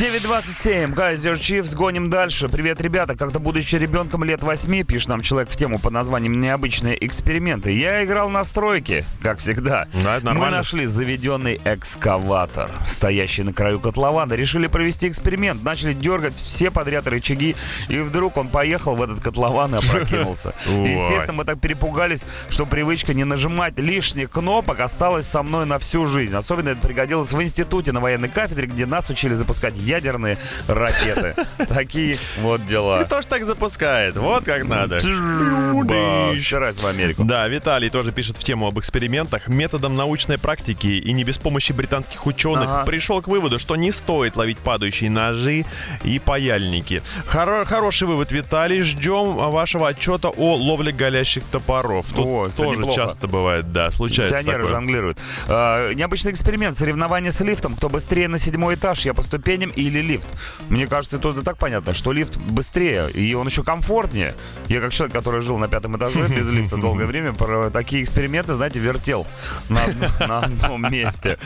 9.27, Kaiser Chiefs, гоним дальше. Привет, ребята. Как-то будучи ребенком лет 8, пишет нам человек в тему под названием «Необычные эксперименты». Я играл на стройке, как всегда. Да, это Мы нормально. нашли заведенный экскаватор, стоящий на краю котлована. Решили провести эксперимент. Начали дергать все подряд рычаги. И вдруг он поехал в этот котлован и опрокинулся. Естественно, мы так перепугались, что привычка не нажимать лишних кнопок осталась со мной на всю жизнь. Особенно это пригодилось в институте на военной кафедре, где нас учили запускать ядерные ракеты. Такие вот И дела. тоже так запускает. Вот как надо. Раз в Америку. Да, Виталий тоже пишет в тему об экспериментах. Методом научной практики и не без помощи британских ученых пришел к выводу, что не стоит ловить падающие ножи и паяльники. Хоро- хороший вывод, Виталий. Ждем вашего отчета о ловле голящих топоров. Тут О, тоже неплохо. часто бывает, да, случается Пенсионеры такое. жонглируют. А, необычный эксперимент. Соревнование с лифтом. Кто быстрее на седьмой этаж, я по ступеням или лифт. Мне кажется, тут и так понятно, что лифт быстрее, и он еще комфортнее. Я как человек, который жил на пятом этаже без лифта долгое время, про такие эксперименты, знаете, вертел на, одном- на одном месте.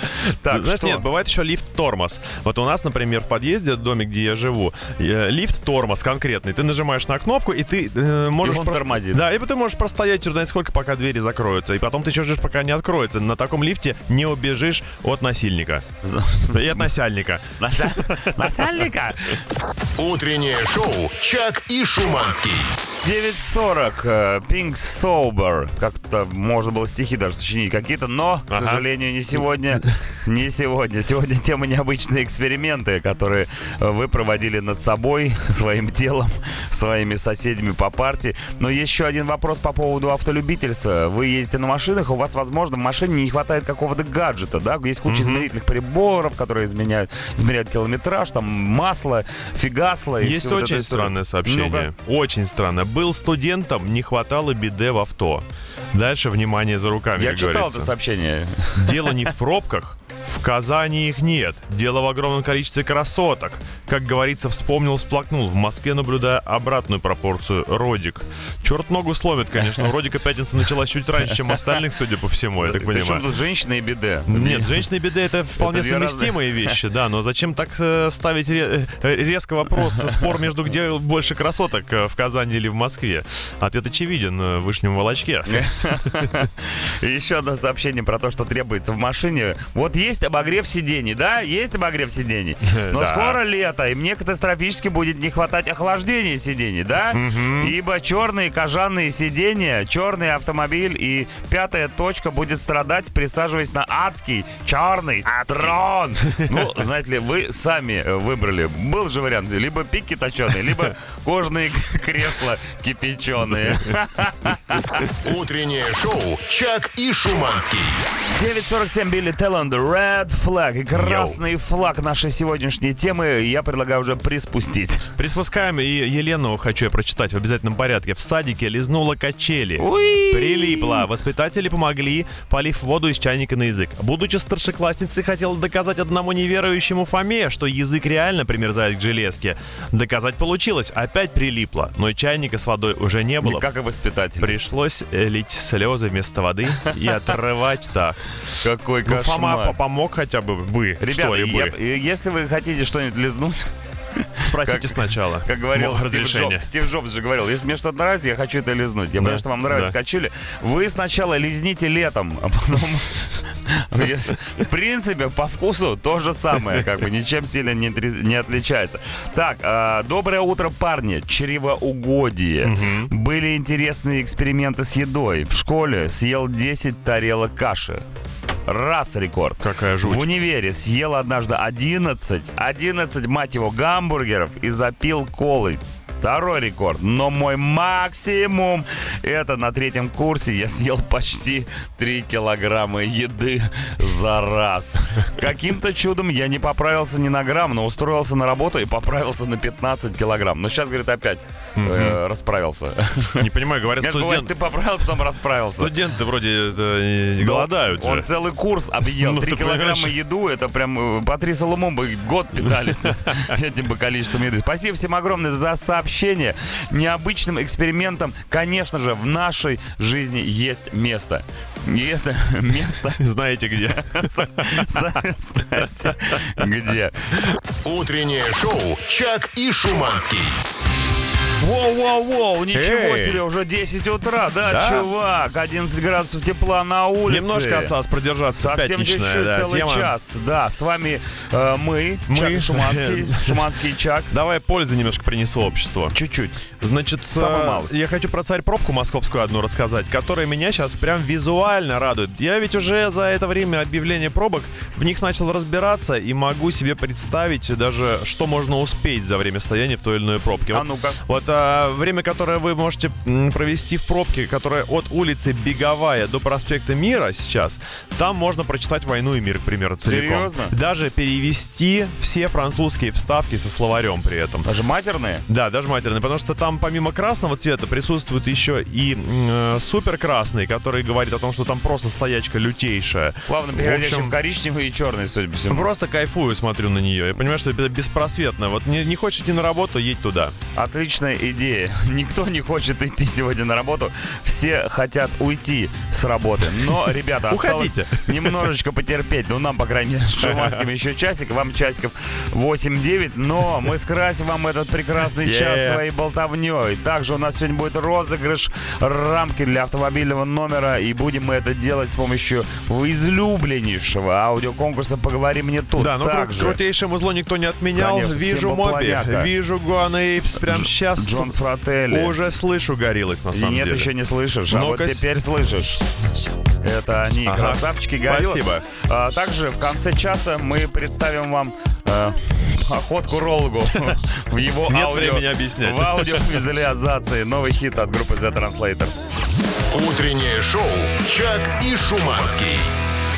Так, Знаешь, что? нет, бывает еще лифт-тормоз. Вот у нас, например, в подъезде, в доме, где я живу, э, лифт-тормоз конкретный. Ты нажимаешь на кнопку, и ты э, можешь... он просто- тормозит. Да, и ты можешь простоять черт знает сколько, пока двери закроются. И потом ты еще ждешь, пока не откроется. На таком лифте не убежишь от насильника. И от насяльника. Нася- Насальника? Утреннее шоу «Чак и Шуманский». 9.40, э, Pink Sober. Как-то можно было стихи даже сочинить какие-то, но, к сожалению, не сегодня. Не сегодня. Сегодня тема необычные эксперименты, которые э, вы проводили над собой, своим телом, своими соседями по партии. Но есть еще один вопрос по поводу автолюбительства. Вы ездите на машинах, у вас, возможно, в машине не хватает какого-то гаджета, да? Есть куча измерительных приборов, которые изменяют, измеряют километраж, там масло, фигасло. и Есть вот очень историю. странное сообщение. Ну-ка. Очень странно. Был студентом, не хватало биде в авто. Дальше внимание за руками, Я читал говорится. это сообщение. Дело не в пробках. В Казани их нет. Дело в огромном количестве красоток. Как говорится, вспомнил, всплакнул. В Москве наблюдая обратную пропорцию. Родик. Черт ногу сломит, конечно. У Родика пятница началась чуть раньше, чем остальных, судя по всему, я так Причем понимаю. тут женщина и биде? Нет, женщина и беда это вполне разные- совместимые вещи, да, но зачем так э, ставить э, резко вопрос, спор между где больше красоток, э, в Казани или в Москве? Ответ очевиден, в Вышнем Волочке. Еще одно сообщение про то, что требуется в машине. Вот есть обогрев сидений, да? Есть обогрев сидений. Но Да. скоро лето, и мне катастрофически будет не хватать охлаждения сидений, да? Ибо черные кожаные сиденья, черный автомобиль и пятая точка будет страдать, присаживаясь на адский черный трон. Ну, знаете ли, вы сами э, выбрали. Был же вариант, либо пики точеные, либо кожные кресла кипяченые. Утреннее шоу «Чак и Шуманский». 9.47 Билли Телланд, Red Flag. И красный флаг нашей сегодняшней темы я предлагаю уже приспустить. Приспускаем, и Елену хочу я прочитать в обязательном порядке. В садике лизнула качели. Уи! Прилипла. Воспитатели помогли, полив воду из чайника на язык. Будучи старшеклассницей, хотела доказать одному неверующему Фоме, что язык реально примерзает к железке. Доказать получилось. Опять прилипла. Но чайника с водой уже не было. Как и воспитатель. Пришлось лить слезы вместо воды и отрывать так. Какой Ну, Фома кошмар. по- помог хотя бы бы, Ребята, что и я- бы. Если вы хотите что-нибудь лизнуть, Спросите как- сначала. как говорил Мо- Стив разрешение. Джобс, Стив Джобс же говорил, если мне что-то нравится, я хочу это лизнуть. Я понимаю, что вам нравятся да. качели. Вы сначала лизните летом, а потом... В принципе, по вкусу то же самое, как бы ничем сильно не, не отличается. Так, а, доброе утро, парни. Чревоугодие. Были интересные эксперименты с едой. В школе съел 10 тарелок каши. Раз рекорд. Какая жуть. В универе съел однажды 11, 11, мать его, гамбургеров и запил колой. Второй рекорд. Но мой максимум это на третьем курсе я съел почти 3 килограмма еды за раз. Каким-то чудом я не поправился ни на грамм, но устроился на работу и поправился на 15 килограмм. Но сейчас, говорит, опять э, расправился. Не понимаю, говорят, Нет, студент... ты поправился, потом расправился. студенты вроде это, не голодают Он же. целый курс объел. Ну, Три ты килограмма понимаешь. еду, это прям э, Патриса Лумумба год питались этим бы количеством еды. Спасибо всем огромное за сообщение. Необычным экспериментом, конечно же, в нашей жизни есть место. И это место, Знаете где? знаете, где. Утреннее шоу «Чак и Шуманский». Воу-воу-воу, ничего Эй. себе, уже 10 утра, да, Да. чувак, 11 градусов тепла на улице. Немножко осталось продержаться. Совсем чуть-чуть, да, целый тема. час. Да, с вами э, мы, Мы. Чак Шуманский, Шуманский Чак. Давай пользы немножко принесу обществу. Чуть-чуть. Значит, э, я хочу про царь пробку московскую одну рассказать, которая меня сейчас прям визуально радует. Я ведь уже за это время объявления пробок в них начал разбираться и могу себе представить даже, что можно успеть за время стояния в той или иной пробке. А ну-ка. Вот а, время, которое вы можете провести в пробке, которая от улицы Беговая до проспекта Мира сейчас, там можно прочитать «Войну и мир», к примеру, целиком. Серьезно? Даже перевести все французские вставки со словарем при этом. Даже матерные? Да, даже матерный, потому что там помимо красного цвета присутствует еще и э, супер красный, который говорит о том, что там просто стоячка лютейшая. Плавно В переходящие в, общем, коричневый и черный, судя по всему. Просто кайфую, смотрю на нее. Я понимаю, что это беспросветно. Вот не, не хочешь идти на работу, едь туда. Отличная идея. Никто не хочет идти сегодня на работу. Все хотят уйти с работы. Но, ребята, осталось Уходите. немножечко потерпеть. Ну, нам, по крайней мере, с Шуманским еще часик. Вам часиков 8-9. Но мы скрасим вам этот прекрасный час своей болтовней. Также у нас сегодня будет розыгрыш рамки для автомобильного номера. И будем мы это делать с помощью излюбленнейшего аудиоконкурса «Поговори мне тут». Да, ну Также крутейшее музло никто не отменял. Конечно, вижу Моби, вижу Гуана Эйпс. Прям сейчас Джон Фрателли. уже слышу горилась на И самом нет, деле. еще не слышишь, а вот теперь слышишь. Это они, Ага. красавчики гориллы. Спасибо. А, также в конце часа мы представим вам э, охотку Ролгу в его Нет аудио. времени объяснять. В аудиовизуализации. Новый хит от группы The Translators. Утреннее шоу «Чак и Шуманский».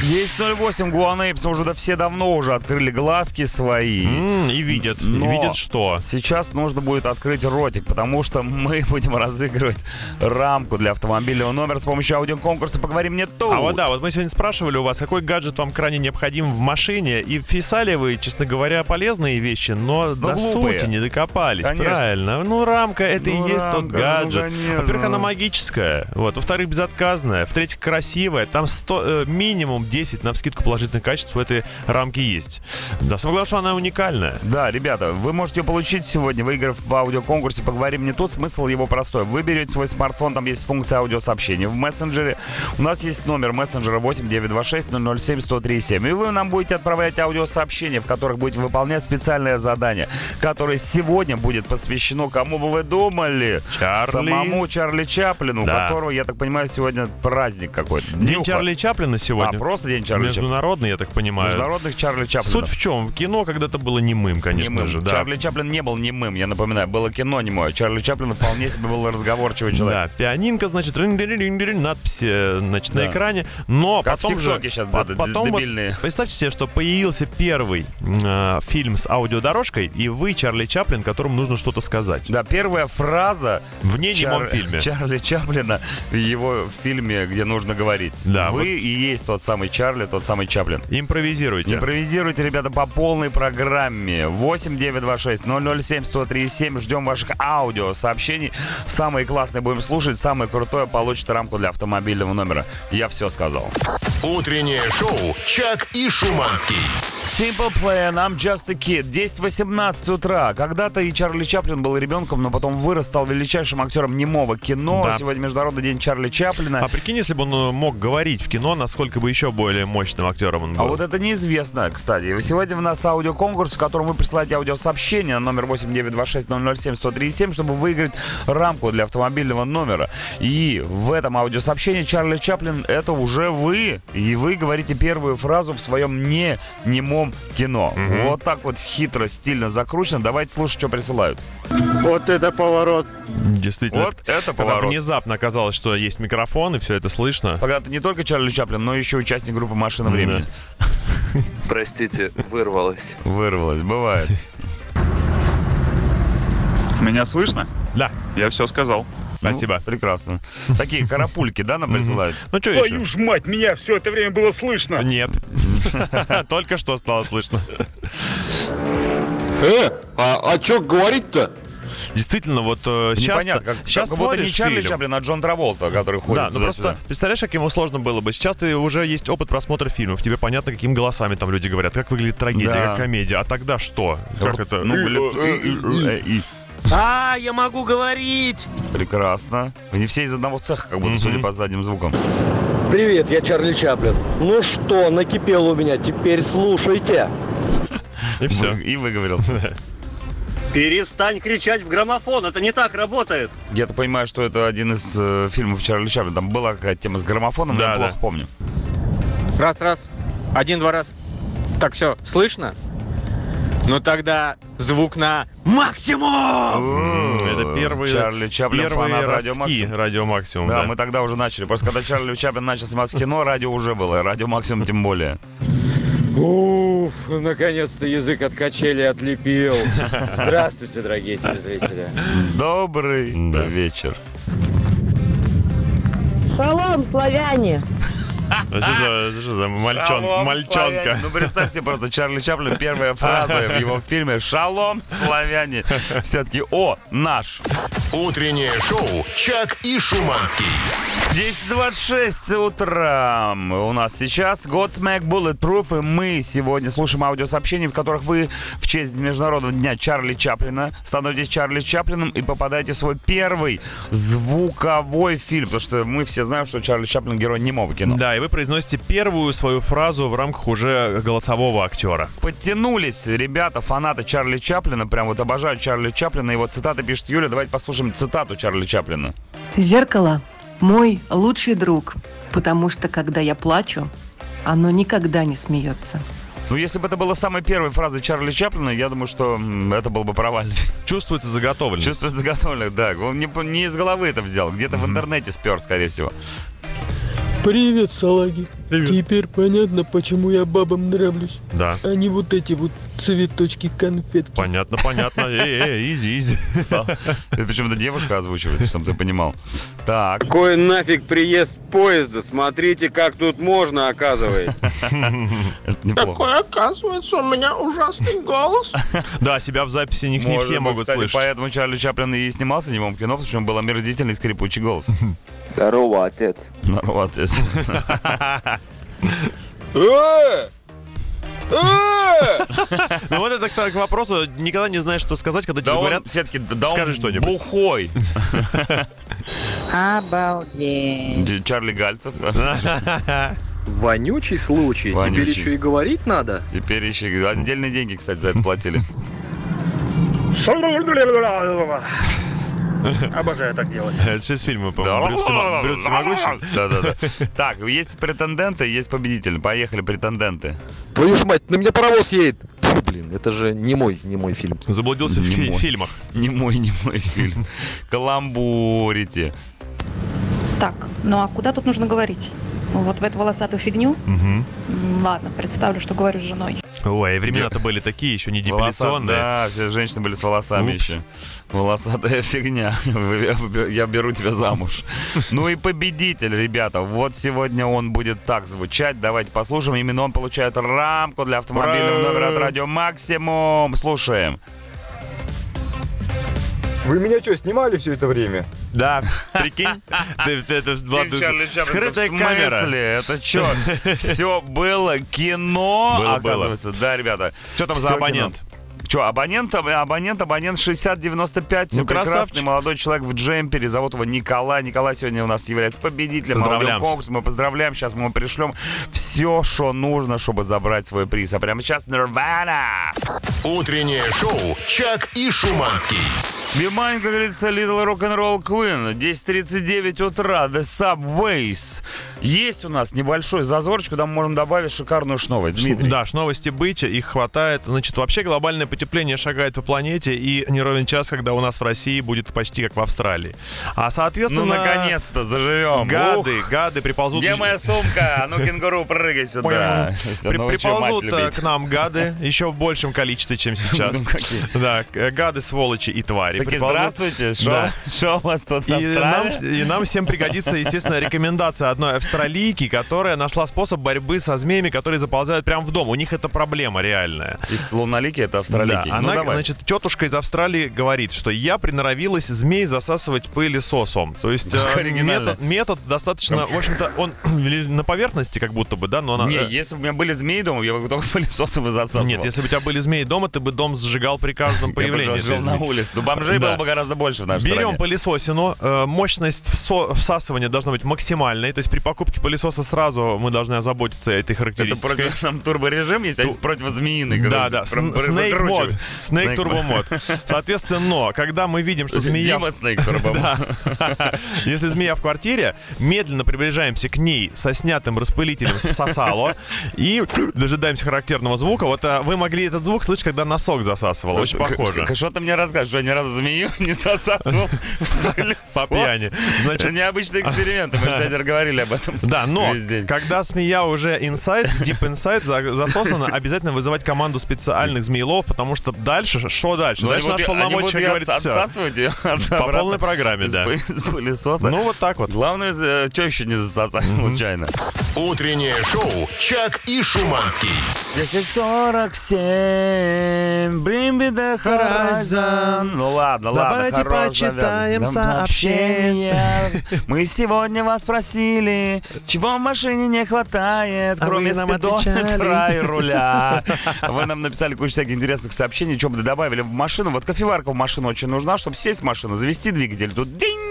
10.08, Гуанейпс уже да все давно уже открыли глазки свои. М, и видят. И Но видят что? Сейчас нужно будет открыть ротик, потому что мы будем разыгрывать рамку для автомобильного номера с помощью аудиоконкурса «Поговори мне тут». А вот да, вот мы сегодня спрашивали у вас, какой гаджет вам крайне необходим в машине, и писали вы, честно говоря, полезные вещи, но до глупые. сути не докопались. Конечно. Правильно. Ну, рамка это Ну, и есть тот рамка, ну, гаджет. конечно. Во-первых, она магическая, вот. Во-вторых, безотказная. В-третьих, красивая. Там 100, э, минимум 10 на вскидку положительных качеств у этой рамки есть. Да, самое главное, что она уникальная. Да, ребята, вы можете ее получить сегодня, выиграв в аудиоконкурсе «Поговори мне тут». Смысл его простой. Вы берете свой смартфон, там есть функция аудиосообщения в мессенджере. У нас есть номер мессенджера 8926 007 1037. И вы нам будете отправлять аудиосообщения, в которых будете выполнять специальное задание, которое сегодня будет посвящено, кому бы вы думали? Чарли. Самому Чарли Чаплину, у Да. которого, я так понимаю, сегодня праздник какой-то. День. Чарли Чаплина А, сегодня. Просто День Чарли Чаплина. Международный, я так понимаю. Международных Чарли Чаплина. Суть в чем? Кино когда-то было немым, конечно Немым. же, да. Чарли Чаплин не был немым, я напоминаю. Было кино немое. Чарли Чаплин вполне себе был разговорчивый человек. Да, пианинка, значит, надпись, э, значит, на экране. Но Как потом же... ТикТоке щас по- д- д- потом вот представьте себе, что появился первый э, фильм с аудиодорожкой, и вы, Чарли Чаплин, которому нужно что-то сказать. Да, первая фраза В Чар- фильме. Чарли Чаплина в его фильме, где нужно говорить. Да, Вы вот. и есть тот самый Чарли, тот самый Чаплин. Импровизируйте. Импровизируйте, ребята, по полной программе. 8 926 007 1037. Ждем ваших аудиосообщений. Самые классные будем слушать. Самое крутое получит рамку для автомобильного номера. Я все сказал. Утреннее шоу «Чак и Шуманский». Simple Plan, I'm Just a Kid. 10.18 утра. Когда-то и Чарли Чаплин был ребенком, но потом вырос, стал величайшим актером немого кино. Да. Сегодня Международный день Чарли Чаплина. А прикинь, если бы он э, мог говорить в кино, насколько бы еще более мощным актером он был. А вот это неизвестно, кстати. Сегодня у нас аудиоконкурс, в котором вы присылаете аудиосообщение на номер 8926-007-137, чтобы выиграть рамку для автомобильного номера. И в этом аудиосообщении Чарли Чаплин — это уже вы. И вы говорите первую фразу в своем не немом кино. Вот так вот хитро, стильно закручено. Давайте слушать, что присылают. Вот это поворот. Действительно. Вот это Когда поворот. внезапно оказалось, что есть микрофон, и все это слышно. Когда ты не только Чарли Чаплин, но еще участник группы «Машина времени». Простите, вырвалось. Вырвалось, бывает. Меня слышно? Да, Я все сказал. спасибо. Ну, прекрасно. Такие карапульки, да, нам присылают? Ну что еще? ж мать, меня все это время было слышно. Нет. Только что стало слышно. Э, а, а что говорить-то? Действительно, вот э, сейчас Непонятно, как, сейчас как будто не Чарли фильм. Чаплин, а Джон Траволта, который ходит Да, ну туда-сюда. просто представляешь, как ему сложно было бы. Сейчас ты уже есть опыт просмотра фильмов, тебе понятно, какими голосами там люди говорят, как выглядит трагедия, Да. как комедия. А тогда что? Как это? Ну, блин, А, я могу говорить! прекрасно. Они все из одного цеха, как будто, Мгм. судя по задним звукам. Привет, я Чарли Чаплин. Ну что, накипел у меня, теперь слушайте. И все. Вы- И выговорился. Перестань кричать в граммофон, это не так работает. Я-то понимаю, что это один из э, фильмов Чарли Чаплина. Там была какая-то тема с граммофоном, но Да, я да. плохо помню. Раз, раз. Один, два, раз. Так, все, слышно? Ну тогда звук на максимум! Это первые, Чарли Чаплин, первые фанат Радио Максимум. Радио Максимум. Да, да. мы тогда уже начали. Просто когда Чарли Чаплин начал сниматься в кино, радио уже было. Радио Максимум тем более. Уф, наконец-то язык от качели отлепил. Здравствуйте, дорогие телезрители. Добрый Да. вечер. Шалом, славяне! Это что за- это что за мальчонка? Ну, представь себе просто Чарли Чаплин, первая фраза в его фильме «Шалом, славяне». Все-таки «О, наш». Утреннее шоу «Чак и Шуманский». 10.26 утра. У нас сейчас Godsmack Bulletproof, и мы сегодня слушаем аудиосообщения, в которых вы в честь Международного дня Чарли Чаплина становитесь Чарли Чаплином и попадаете в свой первый звуковой фильм. Потому что мы все знаем, что Чарли Чаплин герой немого кино. Да, и вы произносите первую свою фразу в рамках уже голосового актера. Подтянулись ребята, фанаты Чарли Чаплина, прям вот обожают Чарли Чаплина. И вот цитаты пишет Юля. Давайте послушаем цитату Чарли Чаплина. Зеркало – мой лучший друг, потому что, когда я плачу, оно никогда не смеется. Ну, если бы это была самой первой фразой Чарли Чаплина, я думаю, что это был бы провальный Чувствуется заготовленность. Чувство заготовленных, да. Он не, не из головы это взял, где-то в интернете спер, скорее всего. Привет, салаги. Теперь понятно, почему я бабам нравлюсь. Да. А не вот эти вот цветочки конфетки. Понятно, понятно. Эй, эй, изи, изи. Это причем это девушка озвучивает, чтобы ты понимал. Так. Какой нафиг приезд поезда? Смотрите, как тут можно, оказывается. Это неплохо. оказывается, у меня ужасный голос. Да, себя в записи не, не все могут кстати, слышать. Поэтому Чарли Чаплин и снимался в немом кино, потому что у него был омерзительный скрипучий голос. Здорово, отец. Здорово, отец. Ну вот это к, вопросу, никогда не знаешь, что сказать, когда тебе говорят, все-таки, скажи он что-нибудь. бухой. Обалдеть. Чарли Гальцев. Вонючий случай. Теперь еще и говорить надо. Теперь еще отдельные деньги, кстати, за это платили. Обожаю так делать. это же из фильма, по-моему, Брюс Всемо- Брюс Всемогущий. Да-да-да. Так, есть претенденты, есть победитель. Поехали, претенденты. Твою ж мать, на меня паровоз едет. Фу, блин, это же не мой, не мой фильм. Заблудился в Не фи- мой. фильмах. Не мой, не мой фильм. Каламбурите. Так, ну а куда тут нужно говорить? Вот в эту волосатую фигню? М, Ладно, представлю, что говорю с женой. Ой, времена-то были такие, еще не депиляционные. Да, все женщины были с волосами Упс. еще. Волосатая фигня. Я беру тебя замуж. Ну и победитель, ребята. Вот сегодня он будет так звучать. Давайте послушаем. Именно он получает рамку для автомобильного номера от Радио Максимум. Слушаем. Вы меня что, снимали все это время? Да, прикинь, это была скрытая камера. Это что? Все было кино, оказывается. Да, ребята. Что там за абонент? Че, абонент, абонент, абонент 6095. Ну, прекрасный красавчик. молодой человек в джемпере. Зовут его Николай. Николай сегодня у нас является победителем. Поздравляем. Аудиококс. Мы поздравляем. Сейчас мы ему пришлем все, что нужно, чтобы забрать свой приз. А прямо сейчас Нирвана. Утреннее шоу «Чак и Шуманский». Внимание, как говорится, Little Rock'n'Roll Queen. 10.39 утра. The Subways. Есть у нас небольшой зазорчик, куда мы можем добавить шикарную новость. Дмитрий. Да, новости быть, их хватает. Значит, вообще глобальное потепление шагает по планете, и не ровен час, когда у нас в России будет почти как в Австралии. А, соответственно... Ну, наконец-то, заживем. Гады, Ух. гады приползут... Где моя сумка? А ну, кенгуру, прыгай сюда. При- приползут э, к нам гады еще в большем количестве, чем сейчас. Ну? Да, к- гады, сволочи и твари. Приползут. здравствуйте, шо у вас тут И нам, и нам всем пригодится, естественно, рекомендация одной австралийки, которая нашла способ борьбы со змеями, которые заползают прямо в дом. У них это проблема реальная. Луналики, это австралики. Да, Ну, она, давай. значит, тетушка из Австралии говорит, что я приноровилась змей засасывать пылесосом. То есть э, метод, метод достаточно, в общем-то, он на поверхности как будто бы, да, но она... Не, э, если бы у меня были змеи дома, я бы только пылесосом и засасывал. Нет, если бы у тебя были змеи дома, ты бы дом сжигал при каждом Я появлении. бы жил этой на улице. Ну, бомжей Да. было бы гораздо больше в нашей Берем пылесосину, э, мощность всасывания должна быть максимальной, то есть при покупке пылесоса сразу мы должны озаботиться этой Это характеристикой. против нам турборежим есть, а есть противозмеиный. Да, который да, Сн- Snake выкручивает. мод, Snake Snake Turbo мод. мод. Соответственно, но, когда мы видим, что змея... Дима Turbo Да. Если змея в квартире, медленно приближаемся к ней со снятым распылителем сосало и дожидаемся характерного звука. Вот а, вы могли этот звук слышать, когда носок засасывал. Очень К- похоже. Что ты мне рассказываешь? Что я ни разу змею не засасывал? По пьяни. Значит- Это необычный эксперимент. Мы сегодня говорили об этом. Да, но когда змея уже inside, deep inside за- засосана, обязательно вызывать команду специальных змеелов, потому что дальше, что дальше? Ну, они дальше наш её говорит отс- все. отсасывать ее По полной программе, да. Из пылесоса. Ну, вот так вот. Главное, что еще не засосать случайно. Утреннее шоу «Чак и Шуманский». 10.47, bring me the horizon. Ну ладно, ладно, Давайте почитаем сообщения. Мы сегодня вас спросили, чего в машине не хватает, А кроме спидометра и руля. Вы нам написали кучу всяких интересных сообщений, что бы добавили в машину. Вот кофеварка в машину очень нужна, чтобы сесть в машину, завести двигатель. Тут динь!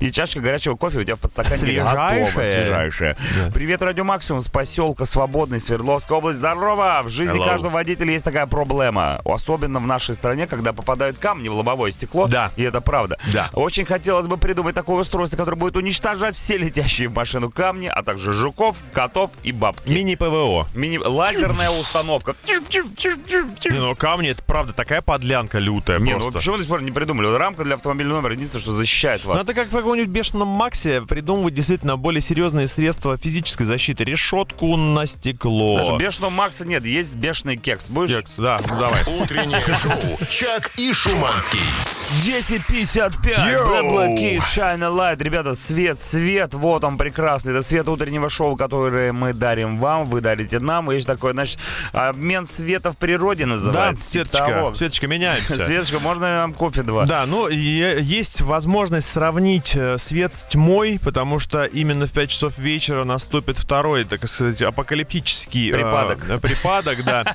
И чашка горячего кофе у тебя в подстаканнике готова. Свежайшая. Свежайшая. Привет, Радио Максимум с поселка Свободный, Свердловская область. Здорово! В жизни Hello. каждого водителя есть такая проблема. Особенно в нашей стране, когда попадают камни в лобовое стекло. Да. И это правда. Да. Очень хотелось бы придумать такое устройство, которое будет уничтожать все летящие в машину камни, а также жуков, котов и бабки. Мини-ПВО. Мини... Лазерная установка. Не, ну камни, это правда такая подлянка лютая Не, ну просто. почему до сих пор не придумали? Рамка для автомобильного номера единственное, что защищает вас. Надо как в каком-нибудь бешеном Максе придумывать действительно более серьезные средства физической защиты. Решетку на стекло. Даже бешеного Макса нет, есть бешеный кекс. Будешь? Кекс, да, ну давай. Утреннее шоу «Чак и Шуманский». 10.55, Йоу! Bad Black Keys, Shine a Light. Ребята, свет, свет, вот он прекрасный. Это свет утреннего шоу, которое мы дарим вам, вы дарите нам. Есть такой, значит, обмен света в природе Да, называется. Типа Светочка, того. Светочка, меняемся. Светочка, можно нам кофе два? Да, ну е- есть возможность сравнить э, свет с тьмой, потому что именно в 5 часов вечера наступит второй, так сказать, апокалиптический э, Припадок. э, припадок, да.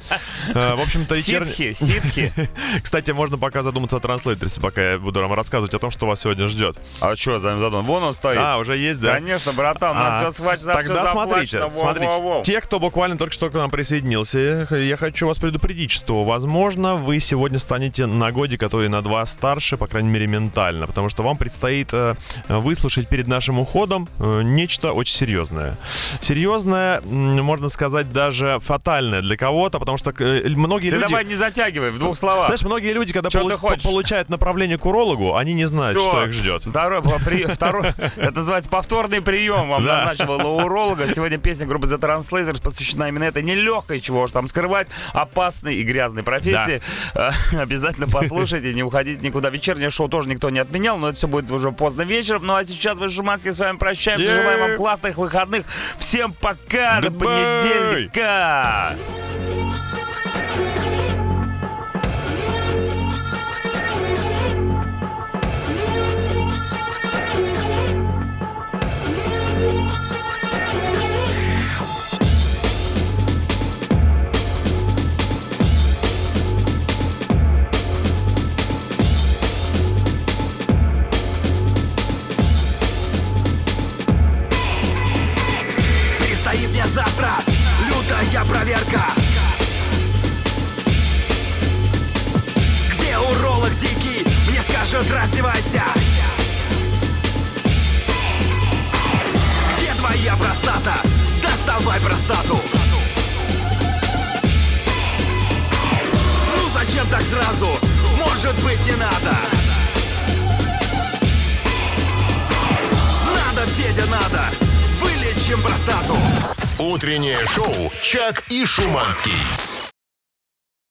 Э, В общем-то. Ситхи, ситхи. Кстати, можно пока задуматься о транслейтерсе, пока я буду вам рассказывать о том, что вас сегодня ждет. А что за задумал? Вон он стоит. А, уже есть, да? Конечно, братан, у нас А, все схвачено, Тогда смотрите, смотрите. Те, кто буквально только что к нам присоединился, я хочу вас предупредить, что, возможно, вы сегодня станете на годик, то и на два старше, по крайней мере, ментально, потому что вам предстоит э, выслушать перед нашим уходом э, нечто очень серьезное. Серьезное, можно сказать, даже фатальное для кого-то, потому что э, многие Ты люди... давай не затягивай, в двух словах. Знаешь, многие люди, когда полу- получают направление к урологу, они не знают, Всё. что их ждет. Второй, при- второй, это называется повторный прием. Вам Да. назначил у уролога. Сегодня песня группы The Translators посвящена именно этой нелегкой, чего уж там скрывать, опасной и грязной профессии. Э, Обязательно послушайте, не уходите никуда. Вечернее шоу тоже никто не отменял, но это все будет уже поздно вечером. Ну а сейчас мы с Жуманским с вами прощаемся. Е-е-е. Желаем вам классных выходных. Всем пока, до Goodbye. Понедельника. Признавайся! Где твоя простата? Доставай простату! Ну зачем так сразу? Может быть не надо! Надо, Федя, надо! Вылечим простату! Утреннее шоу «Чак и Шуманский».